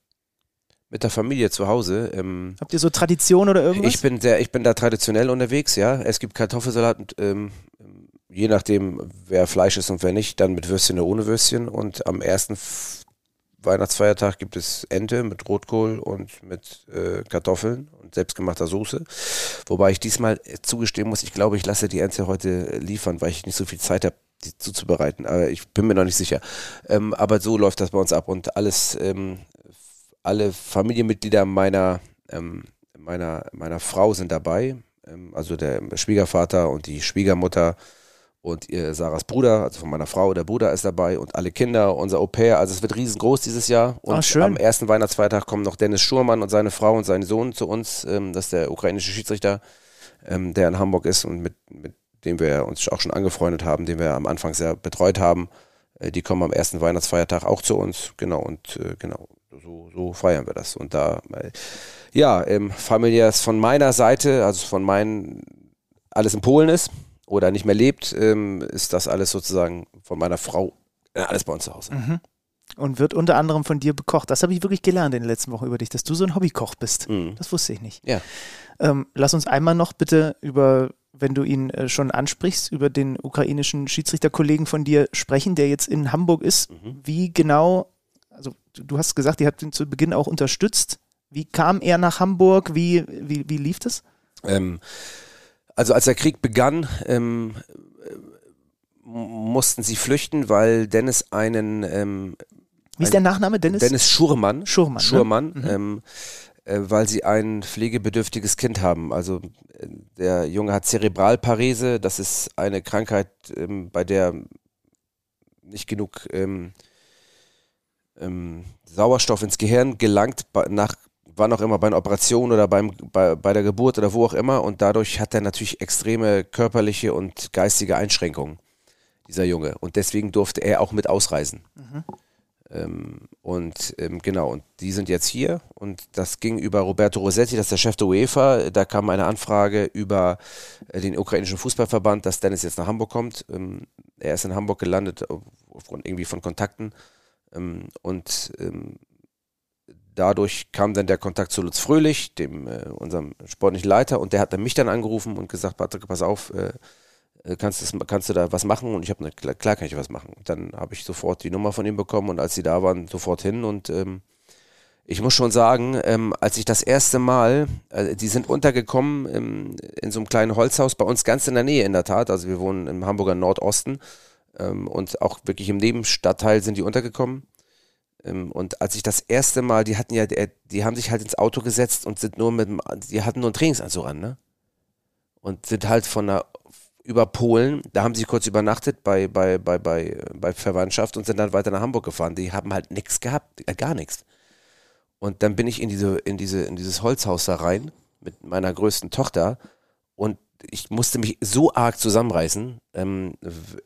Speaker 1: Mit der Familie zu Hause. Ähm,
Speaker 3: Habt ihr so Tradition oder irgendwas?
Speaker 1: ich bin sehr, ich bin da traditionell unterwegs, ja. Es gibt Kartoffelsalat und ähm, je nachdem, wer Fleisch ist und wer nicht, dann mit Würstchen oder ohne Würstchen. Und am ersten Weihnachtsfeiertag gibt es Ente mit Rotkohl und mit äh, Kartoffeln und selbstgemachter Soße. Wobei ich diesmal zugestehen muss, ich glaube, ich lasse die Ente heute liefern, weil ich nicht so viel Zeit habe, die zuzubereiten. Aber ich bin mir noch nicht sicher. Ähm, aber so läuft das bei uns ab und alles, ähm, alle Familienmitglieder meiner, ähm, meiner, meiner Frau sind dabei. Ähm, also der Schwiegervater und die Schwiegermutter und ihr Sarahs Bruder, also von meiner Frau, der Bruder ist dabei und alle Kinder, unser Au pair. Also es wird riesengroß dieses Jahr. Und
Speaker 3: Ah, schön.
Speaker 1: am ersten Weihnachtsfeiertag kommen noch Dennis Schurmann und seine Frau und sein Sohn zu uns. Ähm, das ist der ukrainische Schiedsrichter, ähm, der in Hamburg ist und mit, mit dem wir uns auch schon angefreundet haben, den wir am Anfang sehr betreut haben. Äh, die kommen am ersten Weihnachtsfeiertag auch zu uns. Genau, und äh, genau, so, so feiern wir das. Und da, äh, ja, ähm, familiär ist von meiner Seite, also von meinen, alles in Polen ist oder nicht mehr lebt, ähm, ist das alles sozusagen von meiner Frau äh, alles bei uns zu Hause.
Speaker 3: Mhm. und wird unter anderem von dir bekocht. Das habe ich wirklich gelernt in den letzten Wochen über dich, dass du so ein Hobbykoch bist.
Speaker 1: Mhm.
Speaker 3: Das wusste ich nicht.
Speaker 1: Ja.
Speaker 3: Ähm, lass uns einmal noch bitte über, wenn du ihn äh, schon ansprichst, über den ukrainischen Schiedsrichterkollegen von dir sprechen, der jetzt in Hamburg ist.
Speaker 1: Mhm.
Speaker 3: Wie genau, also du, hast gesagt, ihr habt ihn zu Beginn auch unterstützt. Wie kam er nach Hamburg? Wie, wie, wie lief das?
Speaker 1: Ähm, also als der Krieg begann, ähm, äh, mussten sie flüchten, weil Dennis einen ähm,
Speaker 3: Wie ist der Nachname? Dennis?
Speaker 1: Dennis Schurmann,
Speaker 3: Schurmann. ne?
Speaker 1: Schurmann
Speaker 3: Mhm.
Speaker 1: ähm, äh, weil sie ein pflegebedürftiges Kind haben. Also äh, der Junge hat Zerebralparese, das ist eine Krankheit, ähm, bei der nicht genug ähm, ähm, Sauerstoff ins Gehirn gelangt, nach wann auch immer, bei einer Operation oder beim, bei, bei der Geburt oder wo auch immer. Und dadurch hat er natürlich extreme körperliche und geistige Einschränkungen, dieser Junge. Und deswegen durfte er auch mit ausreisen. Ähm, und ähm, genau, und die sind jetzt hier und das ging über Roberto Rossetti, das ist der Chef der UEFA. Da kam eine Anfrage über äh, den ukrainischen Fußballverband, dass Dennis jetzt nach Hamburg kommt. Ähm, er ist in Hamburg gelandet auf- aufgrund irgendwie von Kontakten ähm, und ähm, dadurch kam dann der Kontakt zu Lutz Fröhlich, dem äh, unserem sportlichen Leiter, und der hat dann mich dann angerufen und gesagt, Patrick, pass auf, äh, äh, kannst, das, kannst du da was machen? Und ich habe, klar, klar kann ich was machen. Und dann habe ich sofort die Nummer von ihm bekommen und als sie da waren, sofort hin und ähm, ich muss schon sagen, ähm, als ich das erste Mal, äh, die sind untergekommen ähm, in so einem kleinen Holzhaus bei uns ganz in der Nähe in der Tat, also wir wohnen im Hamburger Nordosten ähm, und auch wirklich im Nebenstadtteil sind die untergekommen. Ähm, und als ich das erste Mal, die hatten ja, die, die haben sich halt ins Auto gesetzt und sind nur mit dem, die hatten nur einen Trainingsanzug an, ne? Und sind halt von der, über Polen, da haben sie kurz übernachtet bei, bei, bei, bei, bei Verwandtschaft und sind dann weiter nach Hamburg gefahren. Die haben halt nichts gehabt, äh, gar nichts. Und dann bin ich in diese, in diese, in dieses Holzhaus da rein mit meiner größten Tochter und ich musste mich so arg zusammenreißen. Ähm,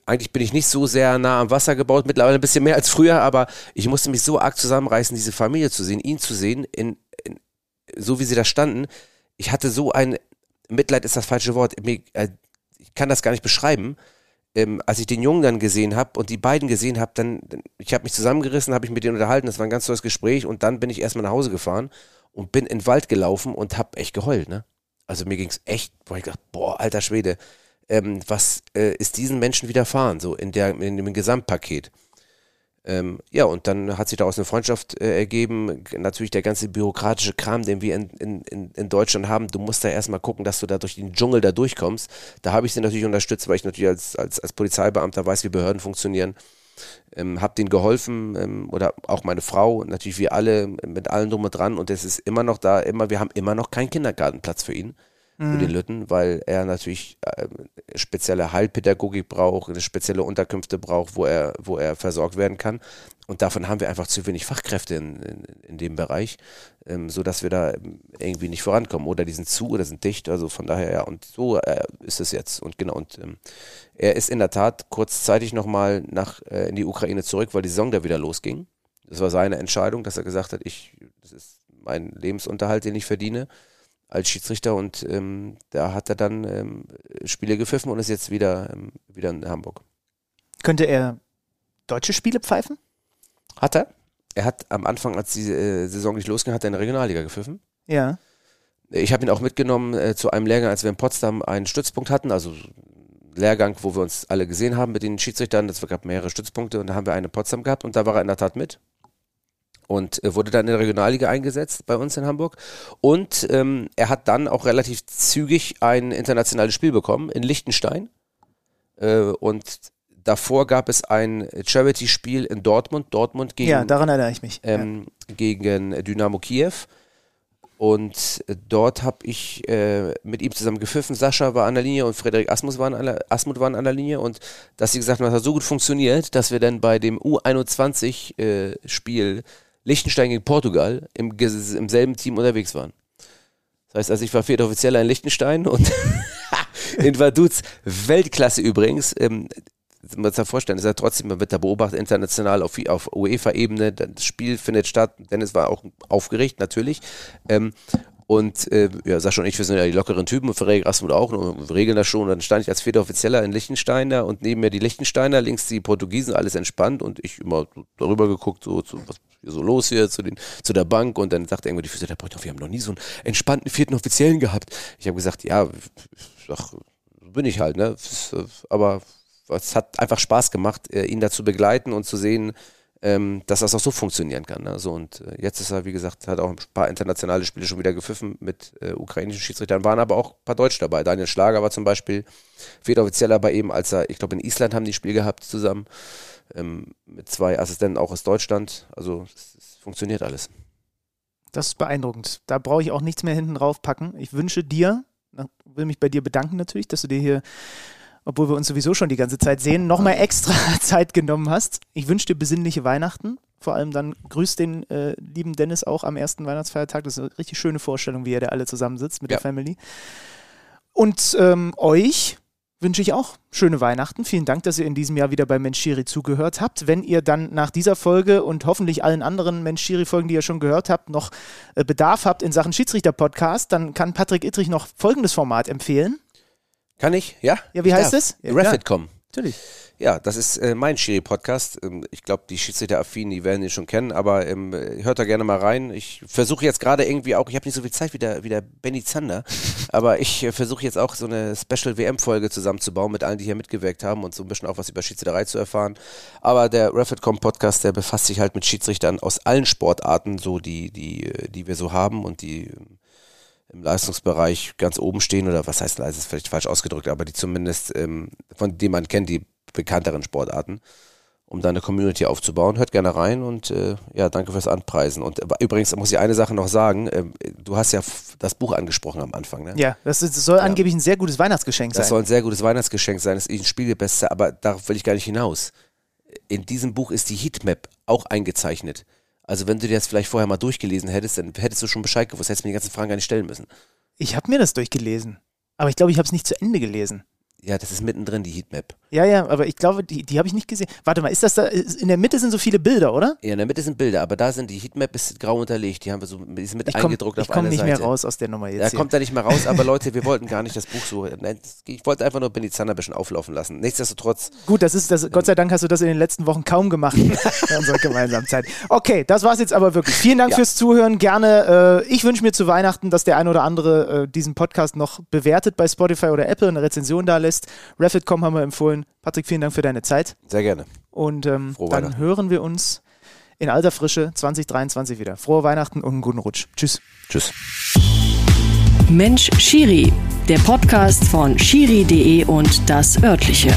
Speaker 1: eigentlich bin ich nicht so sehr nah am Wasser gebaut, mittlerweile ein bisschen mehr als früher, aber ich musste mich so arg zusammenreißen, diese Familie zu sehen, ihn zu sehen, in, in, so wie sie da standen. Ich hatte so ein, Mitleid ist das falsche Wort, äh, ich kann das gar nicht beschreiben. Ähm, als ich den Jungen dann gesehen habe und die beiden gesehen habe, dann, ich habe mich zusammengerissen, habe mich mit denen unterhalten, das war ein ganz tolles Gespräch und dann bin ich erstmal nach Hause gefahren und bin in den Wald gelaufen und habe echt geheult, ne? Also mir ging es echt, wo ich gedacht, boah, alter Schwede, ähm, was äh, ist diesen Menschen widerfahren, so in, der, in dem Gesamtpaket. Ähm, ja, und dann hat sich daraus eine Freundschaft äh, ergeben. Natürlich der ganze bürokratische Kram, den wir in, in, in, in Deutschland haben. Du musst da erstmal gucken, dass du da durch den Dschungel da durchkommst. Da habe ich sie natürlich unterstützt, weil ich natürlich als, als, als Polizeibeamter weiß, wie Behörden funktionieren. Ähm, hab denen geholfen ähm, oder auch meine Frau, natürlich wir alle mit allem drum und dran und es ist immer noch da, immer, wir haben immer noch keinen Kindergartenplatz für ihn, für den Lütten, weil er natürlich ähm, spezielle Heilpädagogik braucht, spezielle Unterkünfte braucht, wo er, wo er versorgt werden kann. Und davon haben wir einfach zu wenig Fachkräfte in, in, in dem Bereich, ähm, so dass wir da ähm, irgendwie nicht vorankommen. Oder die sind zu oder sind dicht. Also von daher, ja, und so äh, ist es jetzt. Und genau, und ähm, er ist in der Tat kurzzeitig nochmal äh, in die Ukraine zurück, weil die Saison da wieder losging. Das war seine Entscheidung, dass er gesagt hat, ich, das ist mein Lebensunterhalt, den ich verdiene als Schiedsrichter und ähm, da hat er dann ähm, Spiele gepfiffen und ist jetzt wieder, ähm, wieder in Hamburg.
Speaker 3: Könnte er deutsche Spiele pfeifen?
Speaker 1: Hat er? Er hat am Anfang, als die äh, Saison nicht losging, hat er in der Regionalliga gepfiffen.
Speaker 3: Ja.
Speaker 1: Ich habe ihn auch mitgenommen äh, zu einem Lehrgang, als wir in Potsdam einen Stützpunkt hatten, also Lehrgang, wo wir uns alle gesehen haben mit den Schiedsrichtern. Es gab mehrere Stützpunkte und da haben wir einen in Potsdam gehabt und da war er in der Tat mit. Und äh, wurde dann in der Regionalliga eingesetzt bei uns in Hamburg. Und ähm, er hat dann auch relativ zügig ein internationales Spiel bekommen in Liechtenstein. Äh, und davor gab es ein Charity-Spiel in Dortmund. Dortmund gegen
Speaker 3: Ja, daran erinnere ich mich.
Speaker 1: ähm, gegen Dynamo Kiew. Und äh, dort habe ich äh, mit ihm zusammen gepfiffen. Sascha war an der Linie und Frederik Asmus waren an der, Asmut waren an der Linie. Und dass sie gesagt haben, das hat so gut funktioniert, dass wir dann bei dem U21-Spiel Liechtenstein gegen Portugal im, im selben Team unterwegs waren. Das heißt, also ich war vierter Offizieller in Liechtenstein und in Vaduz, Weltklasse übrigens. Ähm, das muss man sich vorstellen, ist ja trotzdem, man wird da beobachtet international auf, auf UEFA-Ebene, das Spiel findet statt, Dennis war auch aufgeregt, natürlich. Ähm, Und äh, ja, Sascha und ich, wir sind ja die lockeren Typen und Ferreira Grasmut auch und regeln das schon. Und dann stand ich als vierter Offizieller in Liechtensteiner und neben mir die Liechtensteiner, links die Portugiesen, alles entspannt und ich immer darüber geguckt, so, so was hier so los hier zu, den, zu der Bank und dann sagte irgendwo die Physiotherapeutin, wir haben noch nie so einen entspannten vierten Offiziellen gehabt. Ich habe gesagt, ja, ach, bin ich halt, ne? Aber es hat einfach Spaß gemacht, äh, ihn da zu begleiten und zu sehen, ähm, dass das auch so funktionieren kann. Ne? So, und äh, jetzt ist er, wie gesagt, hat auch ein paar internationale Spiele schon wieder gepfiffen mit äh, ukrainischen Schiedsrichtern, waren aber auch ein paar Deutsche dabei. Daniel Schlager war zum Beispiel Federoffizieller bei ihm, als er, ich glaube, in Island haben die Spiel gehabt zusammen ähm, mit zwei Assistenten auch aus Deutschland. Also es, es funktioniert alles.
Speaker 3: Das ist beeindruckend. Da brauche ich auch nichts mehr hinten drauf packen. Ich wünsche dir, will mich bei dir bedanken natürlich, dass du dir hier obwohl wir uns sowieso schon die ganze Zeit sehen, nochmal extra Zeit genommen hast. Ich wünsche dir besinnliche Weihnachten. Vor allem dann grüß den äh, lieben Dennis auch am ersten Weihnachtsfeiertag. Das ist eine richtig schöne Vorstellung, wie ihr da alle zusammensitzt mit ja. der Family. Und ähm, euch wünsche ich auch schöne Weihnachten. Vielen Dank, dass ihr in diesem Jahr wieder bei Menschiri zugehört habt. Wenn ihr dann nach dieser Folge und hoffentlich allen anderen Menschiri-Folgen, die ihr schon gehört habt, noch äh, Bedarf habt in Sachen Schiedsrichter-Podcast, dann kann Patrick Ittrich noch folgendes Format empfehlen.
Speaker 1: Kann ich? Ja?
Speaker 3: Ja, wie
Speaker 1: ich
Speaker 3: heißt darf. es?
Speaker 1: Ja, Refit.com.
Speaker 3: Natürlich.
Speaker 1: Ja, das ist äh, mein Schiri-Podcast. Ähm, ich glaube, die Schiedsrichter-Affinen, die werden ihn schon kennen, aber ähm, hört da gerne mal rein. Ich versuche jetzt gerade irgendwie auch, ich habe nicht so viel Zeit wie der, wie der Benny Zander, aber ich äh, versuche jetzt auch so eine Special-WM-Folge zusammenzubauen mit allen, die hier mitgewirkt haben und so ein bisschen auch was über Schiedsrichterei zu erfahren. Aber der Refit.com-Podcast, der befasst sich halt mit Schiedsrichtern aus allen Sportarten, so die, die, äh, die wir so haben und die im Leistungsbereich ganz oben stehen oder was heißt leise, ist vielleicht falsch ausgedrückt, aber die zumindest, ähm, von denen man kennt, die bekannteren Sportarten, um da eine Community aufzubauen. Hört gerne rein und äh, ja, danke fürs Anpreisen. Und äh, übrigens muss ich eine Sache noch sagen, äh, du hast ja das Buch angesprochen am Anfang, ne?
Speaker 3: Ja, das, ist, das soll ja. angeblich ein sehr gutes Weihnachtsgeschenk sein.
Speaker 1: Das soll ein sehr gutes Weihnachtsgeschenk sein, das ist ein Spiegelbester, aber darauf will ich gar nicht hinaus. In diesem Buch ist die Heatmap auch eingezeichnet. Also wenn du dir das vielleicht vorher mal durchgelesen hättest, dann hättest du schon Bescheid gewusst, hättest mir die ganzen Fragen gar nicht stellen müssen.
Speaker 3: Ich habe mir das durchgelesen. Aber ich glaube, ich habe es nicht zu Ende gelesen.
Speaker 1: Ja, das ist mittendrin, die Heatmap.
Speaker 3: Ja, ja, aber ich glaube, die, die habe ich nicht gesehen. Warte mal, ist das da, in der Mitte sind so viele Bilder, oder?
Speaker 1: Ja, in der Mitte sind Bilder, aber da sind die Heatmap ist grau unterlegt, die haben wir so, die sind mit ich komm, eingedruckt
Speaker 3: auf Ich komme nicht Seite. mehr raus aus der Nummer jetzt.
Speaker 1: Ja, hier. kommt da nicht mehr raus, aber Leute, wir wollten gar nicht das Buch so, ich wollte einfach nur Benny Zander ein bisschen auflaufen lassen. Nichtsdestotrotz.
Speaker 3: Gut, das ist, das, Gott sei Dank hast du das in den letzten Wochen kaum gemacht in unserer gemeinsamen Zeit. Okay, das war's jetzt aber wirklich. Vielen Dank ja. fürs Zuhören, gerne. Äh, ich wünsche mir zu Weihnachten, dass der ein oder andere äh, diesen Podcast noch bewertet bei Spotify oder Apple, eine Rezension da lässt. Refit.com haben wir empfohlen. Patrick, vielen Dank für deine Zeit.
Speaker 1: Sehr gerne.
Speaker 3: Und ähm, dann hören wir uns in alter Frische 2023 wieder. Frohe Weihnachten und einen guten Rutsch. Tschüss.
Speaker 1: Tschüss.
Speaker 2: Mensch Schiri, der Podcast von schiri.de und das örtliche.